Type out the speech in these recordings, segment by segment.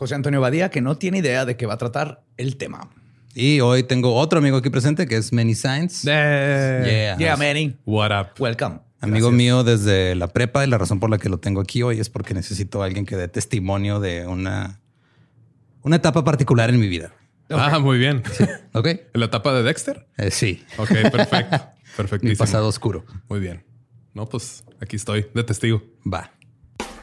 José Antonio Badía, que no tiene idea de qué va a tratar el tema. Y hoy tengo otro amigo aquí presente que es Manny Sainz. Yeah, yeah Manny. What up? Welcome. Amigo mío desde la prepa y la razón por la que lo tengo aquí hoy es porque necesito a alguien que dé testimonio de una, una etapa particular en mi vida. Ah, muy bien. Ok. ¿En la etapa de Dexter? Eh, sí. Ok, perfecto. Perfectísimo. Mi pasado oscuro. Muy bien. No, pues aquí estoy de testigo. Va.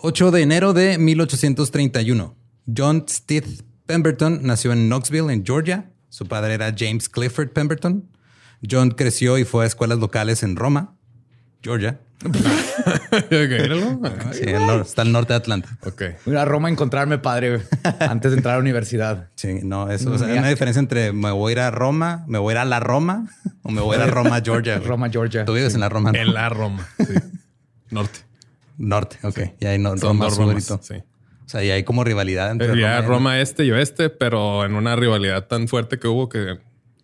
8 de enero de 1831. John Stith Pemberton nació en Knoxville, en Georgia. Su padre era James Clifford Pemberton. John creció y fue a escuelas locales en Roma, Georgia. sí, está al norte de Atlanta. Ok. Voy a Roma a encontrarme padre antes de entrar a la universidad. Sí, no, eso es una diferencia entre me voy a ir a Roma, me voy a ir a la Roma o me voy a ir a Roma, Georgia. Roma, Georgia. Tú vives en la Roma. En la Roma. Sí. Norte. Norte, ok. Y ahí no, Son Roma dos Romas, sí. O sea, y hay como rivalidad entre Roma, Roma este y oeste, pero en una rivalidad tan fuerte que hubo que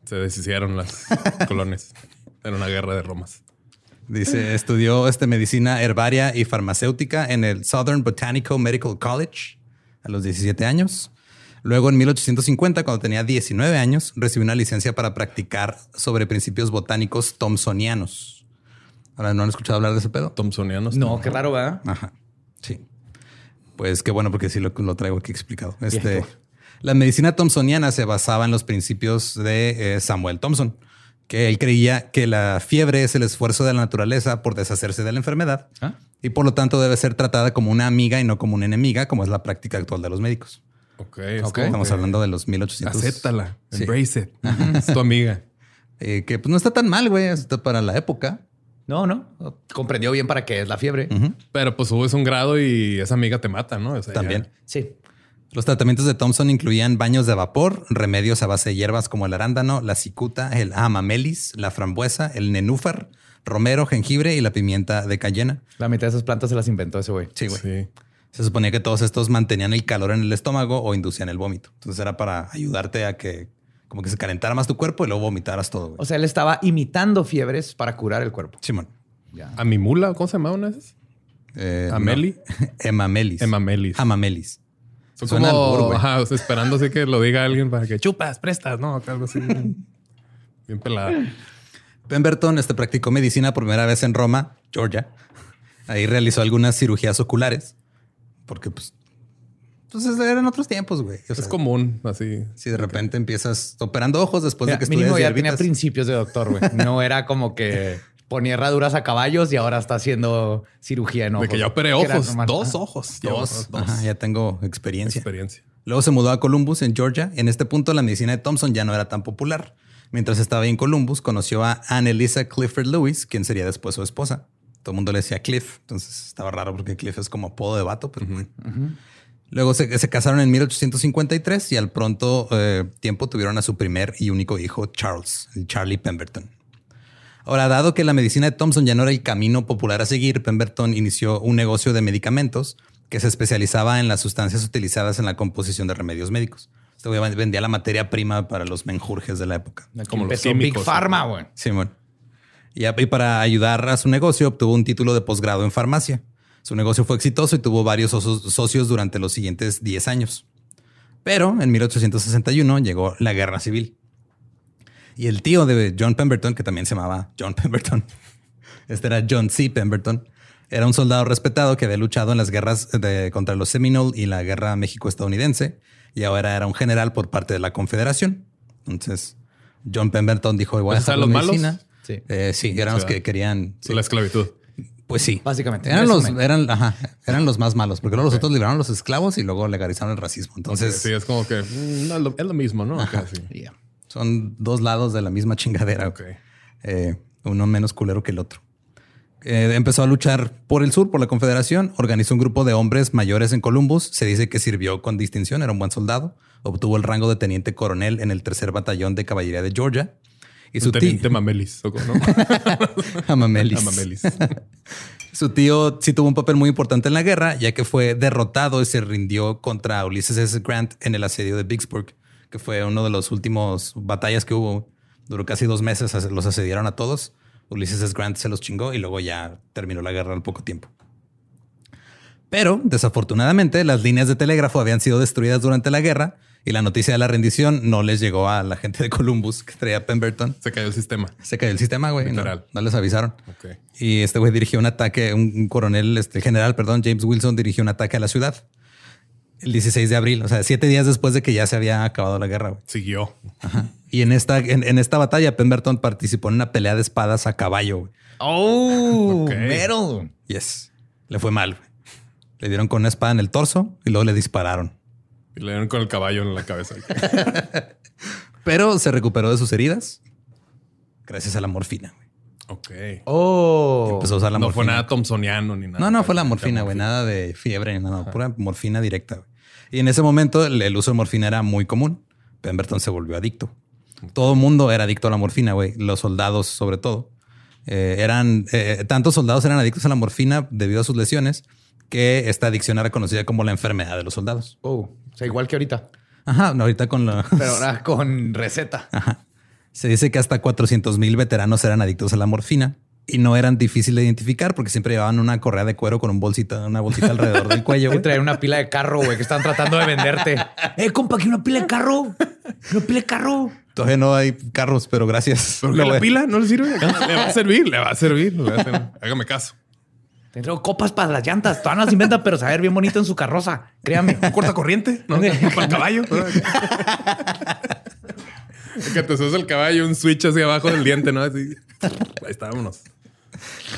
se deshicieron las colonias en una guerra de Romas. Dice, estudió este, medicina herbaria y farmacéutica en el Southern Botanical Medical College a los 17 años. Luego, en 1850, cuando tenía 19 años, recibió una licencia para practicar sobre principios botánicos thomsonianos. Ahora, ¿no han escuchado hablar de ese pedo? Thompsonianos. No, qué raro, ¿verdad? Ajá. Sí. Pues qué bueno, porque sí lo, lo traigo aquí explicado. Este, la medicina thomsoniana se basaba en los principios de eh, Samuel Thompson, que él creía que la fiebre es el esfuerzo de la naturaleza por deshacerse de la enfermedad ¿Ah? y por lo tanto debe ser tratada como una amiga y no como una enemiga, como es la práctica actual de los médicos. Ok, Ok. Estamos hablando de los 1800. Acéptala, Sí. embrace it. Es tu amiga. Eh, que pues no está tan mal, güey, está para la época. No, no. Comprendió bien para qué es la fiebre. Pero pues subes un grado y esa amiga te mata, ¿no? O sea, También. ya- Sí. Los tratamientos de Thompson incluían baños de vapor, remedios a base de hierbas como el arándano, la cicuta, el amamelis, la frambuesa, el nenúfar, romero, jengibre y la pimienta de cayena. La mitad de esas plantas se las inventó ese güey. Sí, güey. Sí. Se suponía que todos estos mantenían el calor en el estómago o inducían el vómito. Entonces era para ayudarte a que como que se calentara más tu cuerpo y luego vomitaras todo. güey. O sea, él estaba imitando fiebres para curar el cuerpo. Simón. Ya. ¿A mi mula? ¿Cómo se llama una esas? Eh, ¿Ameli? no. Emamelis. Emamelis. Amamelis. Son Suena como albur, ajá, o sea, esperando así que lo diga alguien para que chupas, prestas, ¿no? Algo así. Bien pelada. Pemberton este, practicó medicina por primera vez en Roma, Georgia. Ahí realizó algunas cirugías oculares. Porque, pues, pues eran otros tiempos, güey. O sea, Es común, así. Si de repente empiezas operando ojos después Mira, de que mínimo ya tenía principios de doctor, güey. No era como que ponía herraduras a caballos y ahora está haciendo cirugía en ojos. De que ya operé ojos. normal. Dos ojos. Dos. Dos. Ajá, ya tengo experiencia. Experiencia. Luego se mudó a Columbus, en Georgia. En este punto, la medicina de Thompson ya no era tan popular. Mientras estaba ahí en Columbus, conoció a Anne Elisa Clifford Lewis, quien sería después su esposa. Todo el mundo le decía Cliff, entonces estaba raro porque Cliff es como apodo de vato, pero bueno. Luego se, se casaron en 1853 y al pronto eh, tiempo tuvieron a su primer y único hijo, Charles, el Charlie Pemberton. Ahora, dado que la medicina de Thompson ya no era el camino popular a seguir, Pemberton inició un negocio de medicamentos que se especializaba en las sustancias utilizadas en la composición de remedios médicos. Este güey vendía la materia prima para los menjurjes de la época. Como los químicos, Big Pharma, güey. Simón. Y, a- y para ayudar a su negocio, obtuvo un título de posgrado en farmacia. Su negocio fue exitoso y tuvo varios socios durante los siguientes 10 años. Pero en 1861 llegó la guerra civil. Y el tío de John Pemberton, que también se llamaba John Pemberton, este era John C. Pemberton, era un soldado respetado que había luchado en las guerras de- contra los Seminole y la guerra México-estadounidense, y ahora era un general por parte de la Confederación. Entonces, John Pemberton dijo, voy a ¿Esos dejar la los malos? medicina. Sí. Eh, sí, eran los que querían. sí. La esclavitud. Pues sí. Básicamente. Eran los, eran, ajá, eran los más malos, porque luego los otros liberaron a los esclavos y luego legalizaron el racismo. Entonces, sí, es como que mm, no, es, lo, es lo mismo, ¿no? Yeah. son dos lados de la misma chingadera. Ok. Eh, uno menos culero que el otro. Eh, empezó a luchar por el sur, por la Confederación, organizó un grupo de hombres mayores en Columbus, se dice que sirvió con distinción, era un buen soldado, obtuvo el rango de teniente coronel en el tercer batallón de caballería de Georgia. Y su tío, Mamelis. ¿o cómo, ¿no? Amamelis. Amamelis. Su tío sí tuvo un papel muy importante en la guerra, ya que fue derrotado y se rindió contra Ulysses S. Grant en el asedio de Vicksburg, que fue uno de los últimos batallas que hubo. Duró casi dos meses, los asediaron a todos. Ulysses S. Grant se los chingó y luego ya terminó la guerra al poco tiempo. Pero, desafortunadamente, las líneas de telégrafo habían sido destruidas durante la guerra y la noticia de la rendición no les llegó a la gente de Columbus que traía Pemberton. Se cayó el sistema. Se cayó el sistema, güey. No, no les avisaron. Ok. Y este güey dirigió un ataque, un, coronel, este el general, perdón, James Wilson dirigió un ataque a la ciudad el 16 de abril, o sea, siete días después de que ya se había acabado la guerra. güey. Siguió. Y en esta, en, en esta batalla, Pemberton participó en una pelea de espadas a caballo. güey. Oh, Ok. metal. Yes, le fue mal. güey. Le dieron con una espada en el torso y luego le dispararon. Y le dieron con el caballo en la cabeza. Pero se recuperó de sus heridas gracias a la morfina. Ok. Oh. Empezó a usar la no morfina. fue nada Thompsoniano ni nada. No, no fue la morfina, güey. Nada de fiebre, ni nada. Pura morfina directa. güey. Y en ese momento el, el uso de morfina era muy común. Pemberton se volvió adicto. Todo el mundo era adicto a la morfina, güey. Los soldados, sobre todo. Eh, eran eh, tantos soldados eran adictos a la morfina debido a sus lesiones que esta adicción era conocida como la enfermedad de los soldados. Oh, o sea, igual que ahorita, Ajá, no, ahorita con la. pero ahora con receta. Se dice que hasta 400 mil veteranos eran adictos a la morfina y no eran difíciles de identificar porque siempre llevaban una correa de cuero con un bolsita, una bolsita alrededor del cuello. Que güey. traer una pila de carro, güey, que están tratando de venderte. eh, compa, aquí una pila de carro. Una pila de carro. Todavía no hay carros, pero gracias. ¿Pero la pila no le sirve? Le va a servir, le va a servir. le va a servir. Hágame caso. Te traigo copas para las llantas. Todavía no las inventan, pero saber bien bonito en su carroza. Créame. Corta corriente, ¿no? Para el caballo. que te el caballo, un switch hacia abajo del diente, ¿no? Así. Ahí está, vámonos.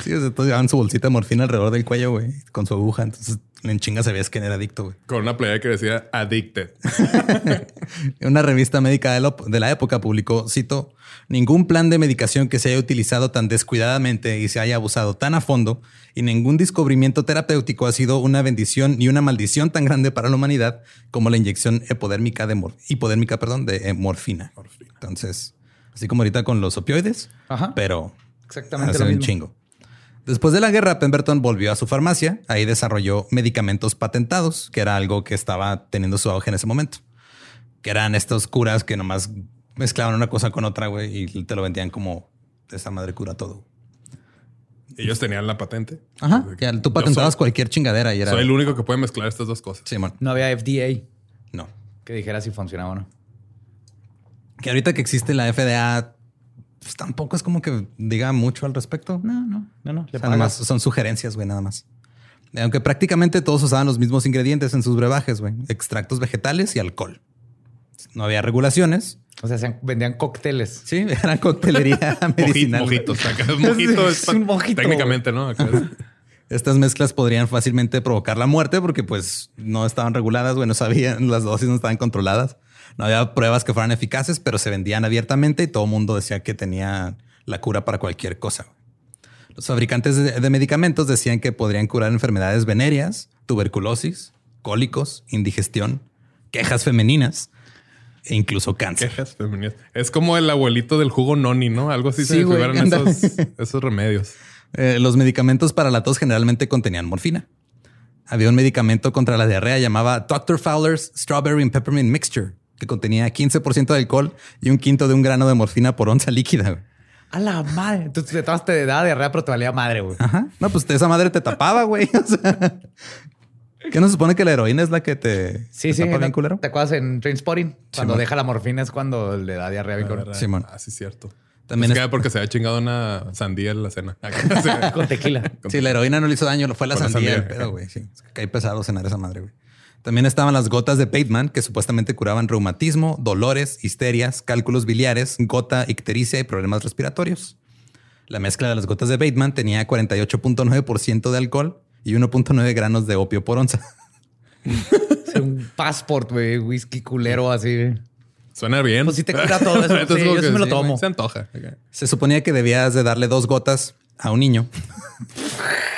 Sí, o sea, todos llevaban su bolsita de morfina alrededor del cuello, güey, con su aguja. Entonces, en chinga sabías quién era adicto, güey. Con una playa que decía addicted. Una revista médica de, lo- de la época publicó, cito, ningún plan de medicación que se haya utilizado tan descuidadamente y se haya abusado tan a fondo y ningún descubrimiento terapéutico ha sido una bendición y una maldición tan grande para la humanidad como la inyección hipodérmica de, mor- hipodérmica, perdón, de eh, morfina. Entonces, así como ahorita con los opioides, Ajá. pero Exactamente hace lo un mismo. chingo. Después de la guerra, Pemberton volvió a su farmacia. Ahí desarrolló medicamentos patentados, que era algo que estaba teniendo su auge en ese momento. Que eran estos curas que nomás mezclaban una cosa con otra, güey, y te lo vendían como esa madre cura todo. Ellos tenían la patente. Ajá. Ya, tú patentabas soy- cualquier chingadera y era. Soy el único que puede mezclar estas dos cosas. Simón. No había FDA No. que dijera si funcionaba o no. Que ahorita que existe la FDA, pues tampoco es como que diga mucho al respecto. No, no, no, no. O Le sea, nada más son sugerencias, güey, nada más. Aunque prácticamente todos usaban los mismos ingredientes en sus brebajes, güey. Extractos vegetales y alcohol. No había regulaciones. O sea, se vendían cócteles. Sí, eran coctelería medicinal. Mojitos. Es mojito. Es un mojito, Técnicamente, ¿no? Estas mezclas podrían fácilmente provocar la muerte porque pues no estaban reguladas, güey, no sabían, las dosis no estaban controladas. No había pruebas que fueran eficaces, pero se vendían abiertamente y todo el mundo decía que tenía la cura para cualquier cosa. Los fabricantes de, de medicamentos decían que podrían curar enfermedades venéreas, tuberculosis, cólicos, indigestión, quejas femeninas e incluso cáncer. Quejas femeninas. Es como el abuelito del jugo noni, ¿no? Algo así Sí, se güey, esos remedios. Eh, los medicamentos para la tos generalmente contenían morfina. Había un medicamento contra la diarrea llamaba Dr. Fowler's Strawberry and Peppermint Mixture, que contenía 15% de alcohol y un quinto de un grano de morfina por onza líquida. güey. A la madre. Entonces te tomas te da diarrea, pero te valía madre, güey. Ajá. No, pues esa madre te tapaba, güey. O sea, ¿Qué no se supone que la heroína es la que te, Sí, te sí. tapa bien culero? ¿Te acuerdas en Trainspotting? Cuando Simón. deja la morfina es cuando le da diarrea bien cabrón. Simón. Ah, sí, cierto. También También es- porque se había chingado una sandía en la cena. Con tequila. Sí, la heroína no le hizo daño, fue la Fue la sandía, el pedo, güey. Sí, es que cae pesado cenar esa madre, güey. También estaban las gotas de Bateman, que supuestamente curaban reumatismo, dolores, histerias, cálculos biliares, gota, ictericia y problemas respiratorios. La mezcla de las gotas de Bateman tenía 48.9% de alcohol y 1.9 granos de opio por onza. Sí, un passport, güey. Whisky culero así. Suena bien. Pues sí te cura todo eso. Entonces, Sí, como yo sí me lo tomo. Se antoja. Se suponía que debías de darle dos gotas a un niño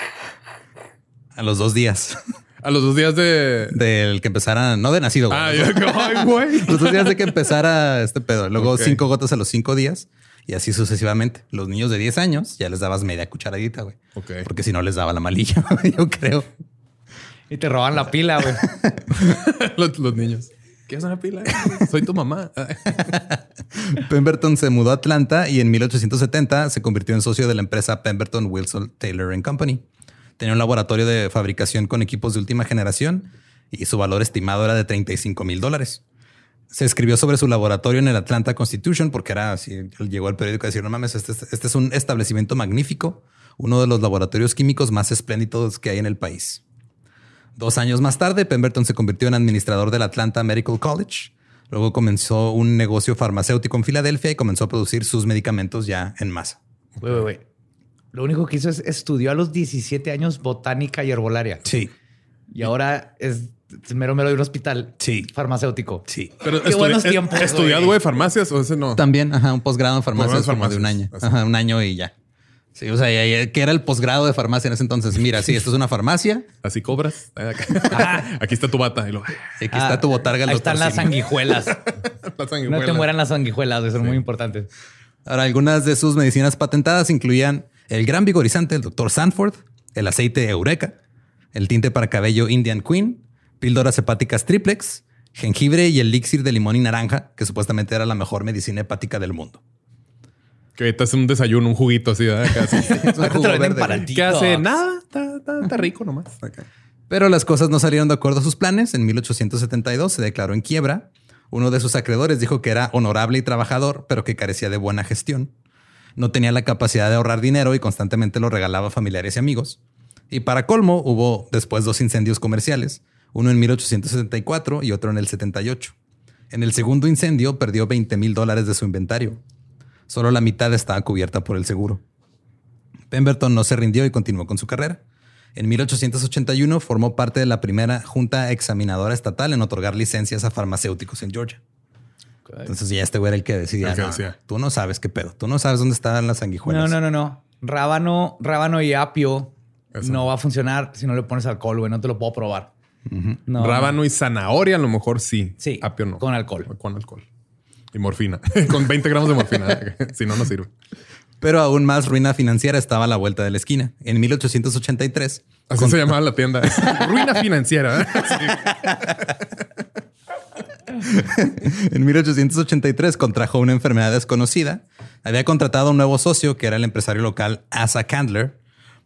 a los dos días A los dos días de. del que empezara, no de nacido, güey. Ah, yo ay, güey. Los dos días de que empezara este pedo. Luego cinco gotas a los cinco días y así sucesivamente. Los niños de 10 años ya les dabas media cucharadita, güey. Ok. Porque si no les daba la malilla, yo creo. Y te roban la pila, güey. los, los niños. ¿Quieres una pila? Soy tu mamá. Pemberton se mudó a Atlanta y en 1870 se convirtió en socio de la empresa Pemberton Wilson Taylor and Company. Tenía un laboratorio de fabricación con equipos de última generación y su valor estimado era de 35 mil dólares. Se escribió sobre su laboratorio en el Atlanta Constitution porque era así. Llegó al periódico a decir: No mames, este, este es un establecimiento magnífico, uno de los laboratorios químicos más espléndidos que hay en el país. Dos años más tarde, Pemberton se convirtió en administrador del Atlanta Medical College. Luego comenzó un negocio farmacéutico en Filadelfia y comenzó a producir sus medicamentos ya en masa. Lo único que hizo es estudió a los 17 años botánica y herbolaria. Sí, Y ahora es mero mero de un hospital Sí. farmacéutico. sí. Pero Qué buenos eh, tiempos, ¿Estudiado, güey. güey, farmacias o ese no? También, ajá, un posgrado en farmacia Posgrado en como de un año. farmacias, así. Ajá, un año y ya. Sí, o sea, ¿qué era el posgrado de farmacia en ese entonces? Mira, sí, esto es una farmacia. Así cobras. Acá. Aquí está tu bata. Y lo, y Aquí está tu botarga. Ah, Ahí están las sanguijuelas. la no sanguijuela. te mueran las sanguijuelas, son muy importantes. Ahora, algunas de sus medicinas patentadas incluían el gran vigorizante del doctor Sanford, el aceite Eureka, el tinte para cabello Indian Queen, píldoras hepáticas triplex, jengibre y el elixir de limón y naranja, que supuestamente era la mejor medicina hepática del mundo. Que ahorita es un desayuno, un juguito así. ¿verdad? Acá, así. Es. ¿Qué hace? Nada. Está, está- está rico nomás. Pero las cosas no salieron de acuerdo a sus planes. En 1872 se declaró en quiebra. Uno de sus acreedores dijo que era honorable y trabajador, pero que carecía de buena gestión. No tenía la capacidad de ahorrar dinero y constantemente lo regalaba a familiares y amigos. Y para colmo, hubo después dos incendios comerciales, uno en 1874 y otro en el 78. En el segundo incendio perdió 20 mil dólares de su inventario. Solo la mitad estaba cubierta por el seguro. Pemberton no se rindió y continuó con su carrera. En 1881 formó parte de la primera junta examinadora estatal en otorgar licencias a farmacéuticos en Georgia. Entonces ya este güey era el que decidía. El que "No, decía. tú no sabes qué pedo. Tú no sabes dónde están las sanguijuelas. No, no, no, no. Rábano, rábano y apio Eso. no va a funcionar si no le pones alcohol, güey. No te lo puedo probar. No, Rábano y zanahoria a lo mejor sí. Sí, Apio no. con alcohol. Con alcohol. Y morfina. con 20 gramos de morfina. si no, no sirve. Pero aún más ruina financiera estaba a la vuelta de la esquina. En 1883, Así se llamaba la tienda. Ruina financiera. ¿eh? en 1883 contrajo una enfermedad desconocida. Había contratado a un nuevo socio que era el empresario local Asa Candler.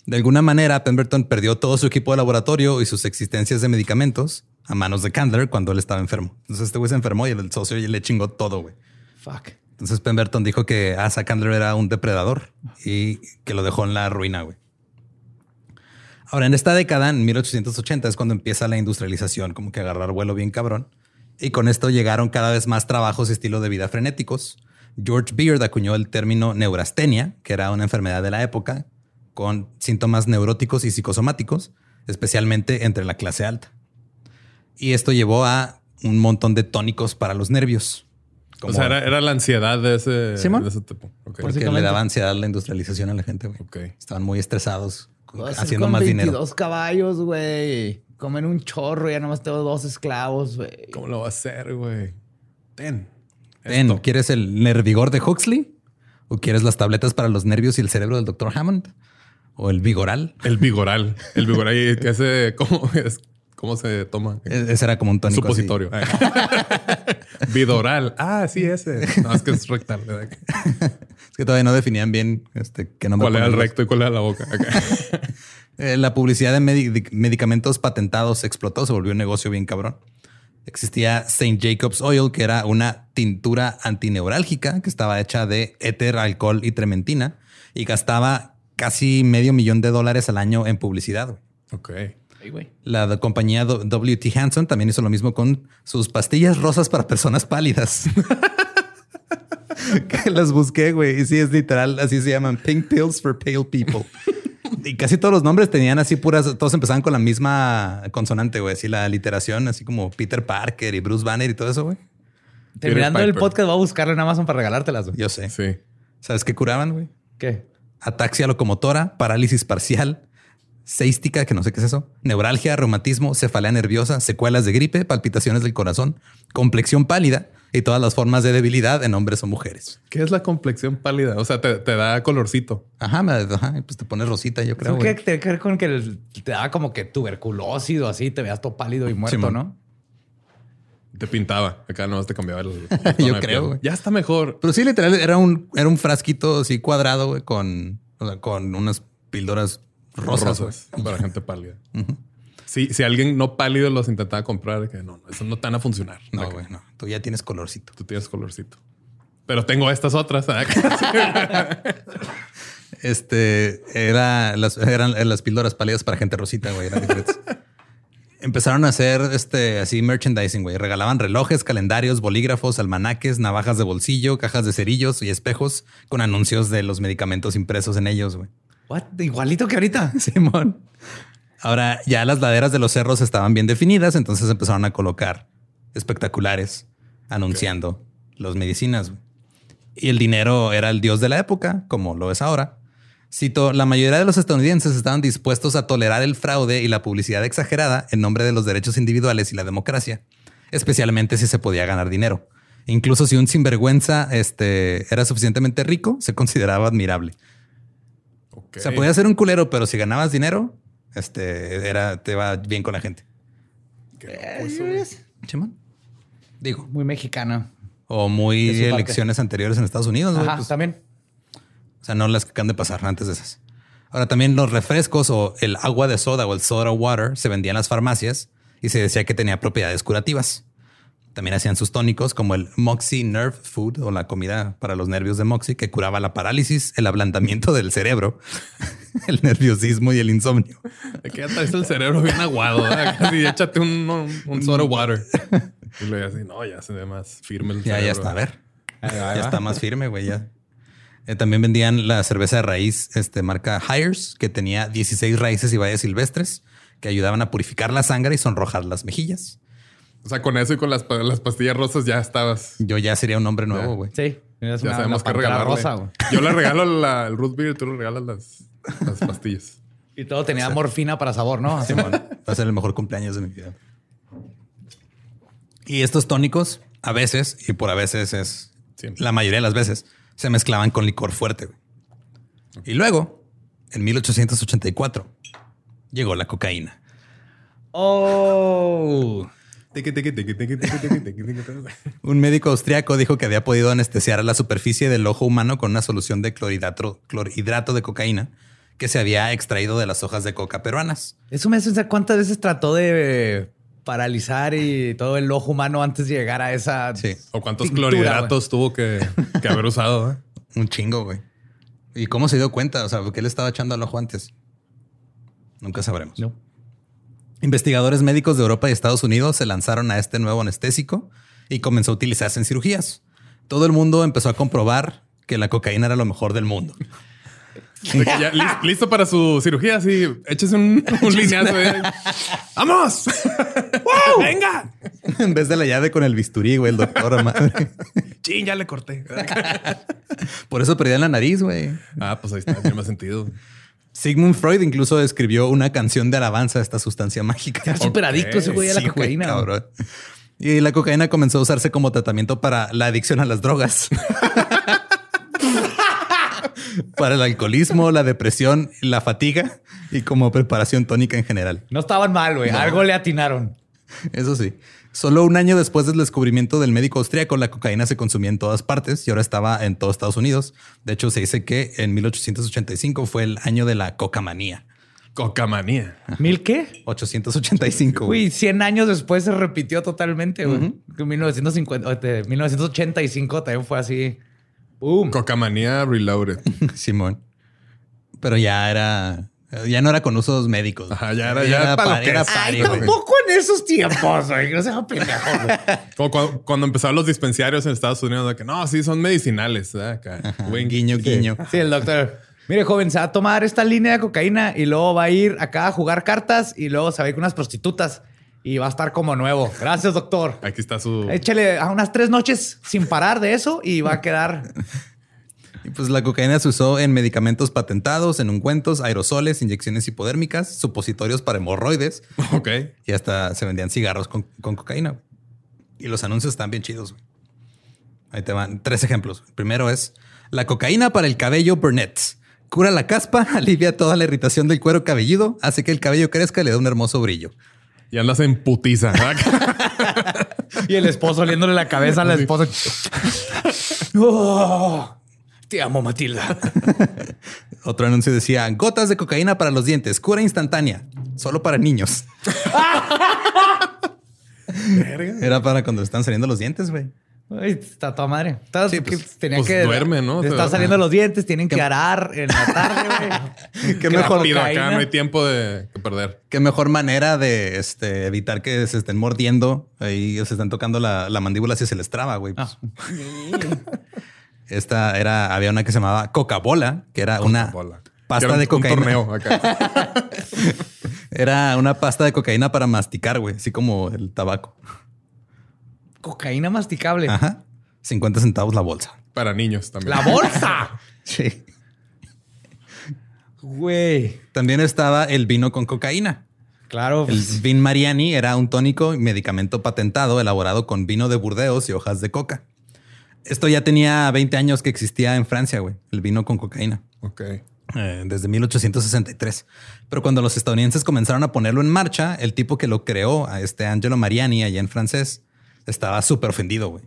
De alguna manera, Pemberton perdió todo su equipo de laboratorio y sus existencias de medicamentos a manos de Candler cuando él estaba enfermo. Entonces este güey se enfermó y el socio le chingó todo, güey. Fuck. Entonces Pemberton dijo que Asa Candler era un depredador y que lo dejó en la ruina, güey. Ahora, en esta década, en 1880, es cuando empieza la industrialización, como que agarrar vuelo bien cabrón. Y con esto llegaron cada vez más trabajos y estilo de vida frenéticos. George Beard acuñó el término neurastenia, que era una enfermedad de la época, con síntomas neuróticos y psicosomáticos, especialmente entre la clase alta. Y esto llevó a un montón de tónicos para los nervios. o sea, era, era la ansiedad de ese, de ese tipo. Porque le daba ansiedad la industrialización a la gente, güey. Ok. Estaban muy estresados, haciendo con más 22 dinero. caballos, güey. Comen un chorro, ya nomás tengo dos esclavos, güey. ¿Cómo lo va a hacer, güey? Ten. Ten, Esto. ¿quieres el nervigor de Huxley? ¿O quieres las tabletas para los nervios y el cerebro del Dr. Hammond? ¿O el Vigoral? El vigoral. El vigoral. y que ese, ¿cómo, es, ¿Cómo se toma? E- Ese era como un tónico. así. Supositorio. Vidoral. Ah, sí, ese. No, es que es rectal. ¿verdad? Es que todavía no definían bien este, qué nombre ¿Cuál era el recto y cuál era la boca? Eh, la publicidad de medi- medicamentos patentados explotó, se volvió un negocio bien cabrón. Existía St. Jacob's Oil, que era una tintura antineurálgica que estaba hecha de éter, alcohol y trementina y gastaba casi medio millón de dólares al año en publicidad. Ok. Ay, güey. La compañía WT Hanson también hizo lo mismo con sus pastillas rosas para personas pálidas. que las busqué, güey. Y sí, es literal, así se llaman Pink Pills for Pale People. y casi todos los nombres tenían así puras, todos empezaban con la misma consonante, güey. Así la literación, así como Peter Parker y Bruce Banner y todo eso, güey. Terminando el podcast, voy a buscarlo en Amazon para regalártelas, güey. Yo sé. Sí. ¿Sabes qué curaban, güey? ¿Qué? Ataxia locomotora, parálisis parcial, seística, que no sé qué es eso, neuralgia, reumatismo, cefalea nerviosa, secuelas de gripe, palpitaciones del corazón, complexión pálida y todas las formas de debilidad en hombres o mujeres. ¿Qué es la complexión pálida? O sea, te, te da colorcito. Ajá, me- ajá, pues te pones rosita, yo creo. Que güey. tiene que ver con que el- te daba como que tuberculosis o así, te veas todo pálido y muerto. ¿no? Te pintaba. Acá nomás te cambiaba el. el Yo creo. Ya está mejor. Pero sí, literal, era un, era un frasquito así cuadrado, güey, con, o sea, con unas píldoras rosas. Rosas para gente pálida. Sí, si alguien no pálido los intentaba comprar, que no, no, eso no te van a funcionar. No, güey, no. Tú ya tienes colorcito. Tú tienes colorcito. Pero tengo estas otras. ¿eh? Este era las, eran las píldoras pálidas para gente rosita, güey. Empezaron a hacer este así merchandising, güey. Regalaban relojes, calendarios, bolígrafos, almanaques, navajas de bolsillo, cajas de cerillos y espejos con anuncios de los medicamentos impresos en ellos, güey. What? Igualito que ahorita. Simón. Ahora ya las laderas de los cerros estaban bien definidas, entonces empezaron a colocar espectaculares anunciando las medicinas. Y el dinero era el dios de la época, como lo es ahora. Cito, la mayoría de los estadounidenses estaban dispuestos a tolerar el fraude y la publicidad exagerada en nombre de los derechos individuales y la democracia, especialmente si se podía ganar dinero. Incluso si un sinvergüenza este, era suficientemente rico, se consideraba admirable. Ok. O sea, podías ser un culero, pero si ganabas dinero, este era, te va bien con la gente. Chimón. Digo, Muy mexicano. o muy De su parte. elecciones anteriores en Estados Unidos. Ajá, pues, también. o sea, no las que acaban de pasar antes de esas. Ahora también los refrescos o el agua de soda o el soda water se vendían en las farmacias y se decía que tenía propiedades curativas. También hacían sus tónicos como el Moxie Nerve Food o la comida para los nervios de Moxie que curaba la parálisis, el ablandamiento del cerebro, el nerviosismo y el insomnio. Aquí ya traes el cerebro bien aguado. Casi échate un, un, un soda water. Y luego así, no, ya se ve más firme el Ya, cerebro. ya está. A ver. Ahí va, ahí ya está más firme, güey. Ya. Eh, también vendían la cerveza de raíz, este marca Hires, que tenía 16 raíces y bayas silvestres que ayudaban a purificar la sangre y sonrojar las mejillas. O sea, con eso y con las, las pastillas rosas ya estabas. Yo ya sería un hombre nuevo, güey. Sí. Ya una- sabemos qué güey. Yo le regalo la- el root beer y tú le regalas las, las pastillas. Y todo tenía morfina para sabor, ¿no? Así, Va a ser el mejor cumpleaños de mi vida. Y estos tónicos, a veces, y por a veces es Siempre. la mayoría de las veces, se mezclaban con licor fuerte. güey. Y luego, en 1884, llegó la cocaína. Oh. Un médico austriaco dijo que había podido anestesiar la superficie del ojo humano con una solución de clorhidrato, clorhidrato de cocaína que se había extraído de las hojas de coca peruanas. Eso me hace pensar cuántas veces trató de paralizar y todo el ojo humano antes de llegar a esa. Sí, ¿O cuántos Pintura, clorhidratos tuvo que, que haber usado? eh? un chingo, güey. ¿Y cómo se dio cuenta? O sea, ¿qué le estaba echando al ojo antes? Nunca sabremos. No. Investigadores médicos de Europa y Estados Unidos se lanzaron a este nuevo anestésico y comenzó a utilizarse en cirugías. Todo el mundo empezó a comprobar que la cocaína era lo mejor del mundo. Ya listo para su cirugía, sí. Échese un, un lineazo. eh. ¡Vamos! ¡Venga! en vez de la llave con el bisturí, güey, el doctor. madre. Chin, ya le corté. Por eso perdían la nariz, güey. Ah, pues ahí está. Tiene más sentido. Sigmund Freud incluso escribió una canción de alabanza a esta sustancia mágica. Está súper adicto ese güey a la Sí, cocaína. güey. cabrón. Y la cocaína comenzó a usarse como tratamiento para la adicción a las drogas. para el alcoholismo, la depresión, la fatiga y como preparación tónica en general. No estaban mal, güey. Algo le atinaron. Eso sí. Solo un año después del descubrimiento del médico austríaco, la cocaína se consumía en todas partes y ahora estaba en todo Estados Unidos. De hecho, se dice que en 1885 fue el año de la cocamanía. Cocamanía. ¿Mil qué? 885. güey. Uy, 100 años después se repitió totalmente, güey. En 1950, o te- 1985 también fue así. ¡Boom! Cocamanía reloaded. Simón. Pero ya era, ya no era con usos médicos. Ajá, ya era- ya para lo pa- que era pari, Ay, güey. tampoco en esos tiempos, güey. No sea pendejo, güey. Como cuando, cuando empezaron los dispensarios en Estados Unidos, de que no, sí, son medicinales. wink. Guiño, guiño. Sí, el doctor. Mire, joven, se va a tomar esta línea de cocaína y luego va a ir acá a jugar cartas y luego se va a ir con unas prostitutas y va a estar como nuevo. Gracias, doctor. Aquí está su. Échale a unas tres noches sin parar de eso y va a quedar. Y pues la cocaína se usó en medicamentos patentados, en ungüentos, aerosoles, inyecciones hipodérmicas, supositorios para hemorroides Ok. y hasta se vendían cigarros con, con cocaína. Y los anuncios están bien chidos. güey. Ahí te van tres ejemplos. El primero es la cocaína para el cabello Burnett. Cura la caspa, alivia toda la irritación del cuero cabelludo, hace que el cabello crezca y le da un hermoso brillo. Y andas en putiza. Y el esposo oliéndole la cabeza a la esposa. Oh, te amo, Matilda. Otro anuncio decía gotas de cocaína para los dientes, cura instantánea, solo para niños. Era para cuando están saliendo los dientes, güey. Ay, está toda madre. Está- Sí, que pues, tenían pues que duerme, ¿no? Está saliendo los dientes, tienen que arar en la tarde, güey. Qué mejor, Rápido acá, cocaína. no hay tiempo de que perder. qué mejor manera de este, evitar que se estén mordiendo y se estén tocando la, la mandíbula si se les traba, güey. pues. Esta era, había una que se llamaba Coca-Bola, que era una Bola. pasta Era un- de cocaína. Un torneo acá. Era una pasta de cocaína para masticar, güey, así como el tabaco. Cocaína masticable. Ajá. 50 centavos la bolsa. Para niños también. ¡La bolsa! Sí. Güey. También estaba el vino con cocaína. Claro. El Vin Mariani era un tónico y medicamento patentado elaborado con vino de Burdeos y hojas de coca. Esto ya tenía 20 años que existía en Francia, güey, el vino con cocaína, Ok. eh, desde 1863. Pero cuando los estadounidenses comenzaron a ponerlo en marcha, el tipo que lo creó, a este Angelo Mariani, allá en francés, estaba súper ofendido, güey.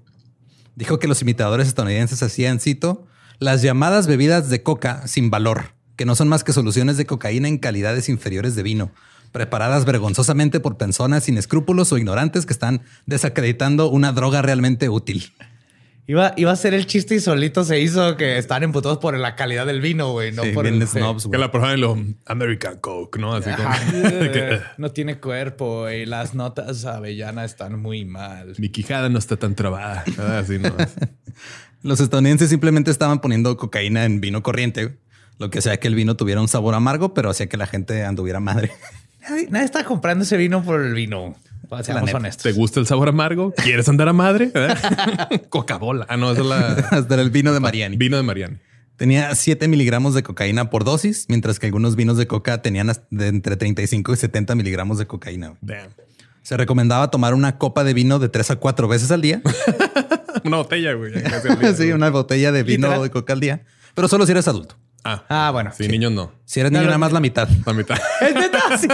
Dijo que los imitadores estadounidenses hacían, cito, las llamadas bebidas de coca sin valor, que no son más que soluciones de cocaína en calidades inferiores de vino, preparadas vergonzosamente por personas sin escrúpulos o ignorantes que están desacreditando una droga realmente útil. Iba, iba a ser el chiste y solito se hizo que estaban emputados por la calidad del vino, güey. No Sí, por bien el snobs, Que la probaban en lo American Coke, ¿no? Así como que, no tiene cuerpo y las notas avellana están muy mal. mi quijada no está tan trabada. Así no. Los estadounidenses simplemente estaban poniendo cocaína en vino corriente, güey, lo que hacía que el vino tuviera un sabor amargo, pero hacía que la gente anduviera madre. Nadie, nadie está comprando ese vino por el vino. Seamos neta. honestos. ¿Te gusta el sabor amargo? ¿Quieres andar a madre? Coca-Cola. Ah, no, esa es la Hasta era el vino de Mariani. vino de Mariani. Tenía 7 miligramos de cocaína por dosis, mientras que algunos vinos de coca tenían hasta de entre 35 y 70 miligramos de cocaína. Damn. Se recomendaba tomar una copa de vino de 3 a 4 veces al día. Una botella, güey. día, sí, güey. una botella de vino Literal. de coca al día. Pero solo si eres adulto. Ah, Ah, bueno. sí, niños no. Si eres niño, nada más la mitad. La mitad. Es neta, sí.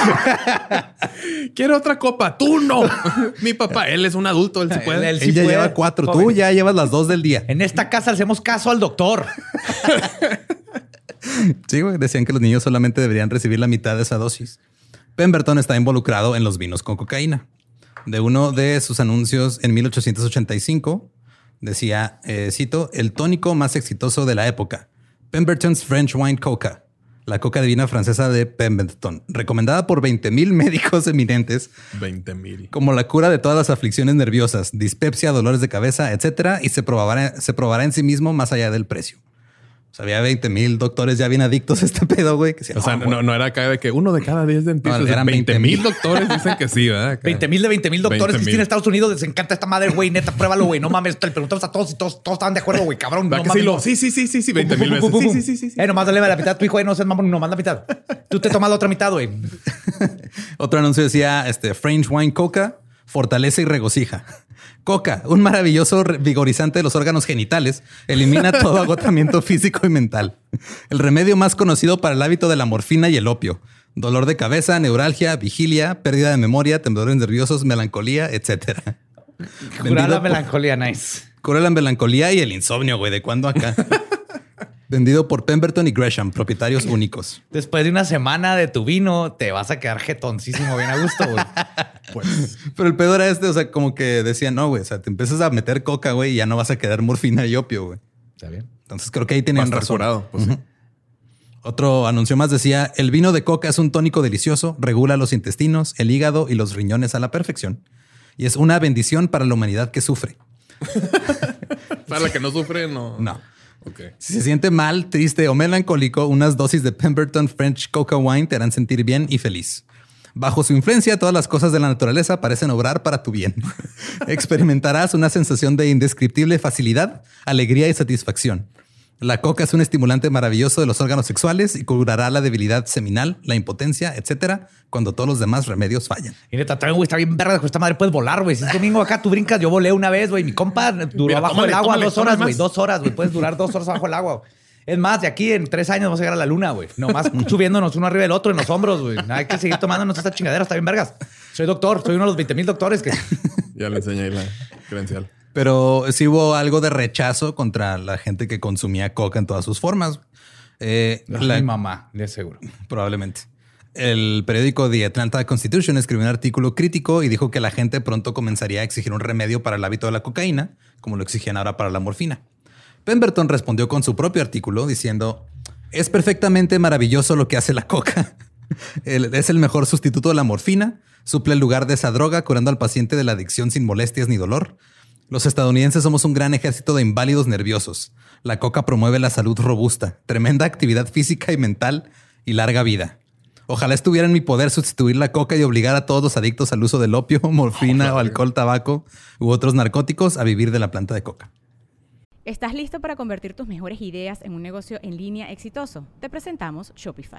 Quiero otra copa. Tú no. Mi papá, él es un adulto, él sí puede. Él- él- Él sí ya puede, lleva cuatro. Tú ya llevas las dos del día. En esta casa hacemos caso al doctor. Sí, güey. Decían que los niños solamente deberían recibir la mitad de esa dosis. Pemberton está involucrado en los vinos con cocaína. De uno de sus anuncios en 1885 decía, eh, cito, el tónico más exitoso de la época, Pemberton's French Wine Coca, la coca divina francesa de Pemberton, recomendada por 20 mil médicos eminentes 20 mil. como la cura de todas las aflicciones nerviosas, dispepsia, dolores de cabeza, etcétera, y se probará, se probará en sí mismo más allá del precio. O sea, había 20 mil doctores ya bien adictos a este pedo, güey. Que decían, O sea, "No, güey". no, no era acá de que uno de cada 10 dentistas. No, eran 20 20,000. mil doctores dicen que sí, ¿verdad? Acá. 20 mil de 20 mil doctores 20,000. que tienen en Estados Unidos. Les encanta esta madre, güey. Neta, pruébalo, güey. No mames. Le preguntamos a todos y todos, todos estaban de acuerdo, güey. Cabrón. ¿Verdad No mames. sí, lo- sí, sí, sí, sí, sí, 20 mil veces. Sí, sí, sí, sí, sí. Eh, nomás dale la mitad. Tu hijo, eh, no seas mamón, nomás la mitad. Tú te tomas la otra mitad, güey. Otro anuncio decía, este, French Wine Coca fortalece y regocija. Coca, un maravilloso vigorizante de los órganos genitales, elimina todo agotamiento físico y mental. El remedio más conocido para el hábito de la morfina y el opio. Dolor de cabeza, neuralgia, vigilia, pérdida de memoria, temblores nerviosos, melancolía, etcétera. Curar la melancolía, nice. Cura la melancolía y el insomnio, güey. ¿De cuándo acá? Vendido por Pemberton y Gresham, propietarios únicos. Después de una semana de tu vino, te vas a quedar jetoncísimo bien a gusto, güey. Pues Pero el pedo era este, o sea, como que decían, no, güey, o sea, te empiezas a meter coca, güey, y ya no vas a quedar morfina y opio, güey. Está bien. Entonces creo que ahí estar razón. curado. Pues, sí. Otro anuncio más decía, el vino de coca es un tónico delicioso, regula los intestinos, el hígado y los riñones a la perfección. Y es una bendición para la humanidad que sufre. Para la que no sufre, no. No. Si se siente mal, triste o melancólico, unas dosis de Pemberton French Coca Wine te harán sentir bien y feliz. Bajo su influencia, todas las cosas de la naturaleza parecen obrar para tu bien. Experimentarás una sensación de indescriptible facilidad, alegría y satisfacción. La coca es un estimulante maravilloso de los órganos sexuales y curará la debilidad seminal, la impotencia, etcétera, cuando todos los demás remedios fallan. Y neta, también, güey, está bien verga con esta madre. Puedes volar, güey. Si es domingo acá, tú brincas. Yo volé una vez, güey. Mi compa duró Mira, abajo tómale, del agua tómale, dos horas, güey. Dos horas, güey. Puedes durar dos horas abajo del agua. Es más, de aquí en tres años vamos a llegar a la luna, güey. Nomás subiéndonos uno arriba del otro en los hombros, güey. Hay que seguir tomándonos esta chingadera. Está bien vergas. Soy doctor. Soy uno de los 20 mil doctores que... Ya le enseñé ahí la credencial. Pero sí hubo algo de rechazo contra la gente que consumía coca en todas sus formas. Eh, la- Mi mamá, de seguro. Probablemente. El periódico The Atlanta Constitution escribió un artículo crítico y dijo que la gente pronto comenzaría a exigir un remedio para el hábito de la cocaína, como lo exigían ahora para la morfina. Pemberton respondió con su propio artículo diciendo, es perfectamente maravilloso lo que hace la coca. Es el mejor sustituto de la morfina, suple el lugar de esa droga curando al paciente de la adicción sin molestias ni dolor. Los estadounidenses somos un gran ejército de inválidos nerviosos. La coca promueve la salud robusta, tremenda actividad física y mental y larga vida. Ojalá estuviera en mi poder sustituir la coca y obligar a todos los adictos al uso del opio, morfina o alcohol, tabaco u otros narcóticos a vivir de la planta de coca. ¿Estás listo para convertir tus mejores ideas en un negocio en línea exitoso? Te presentamos Shopify.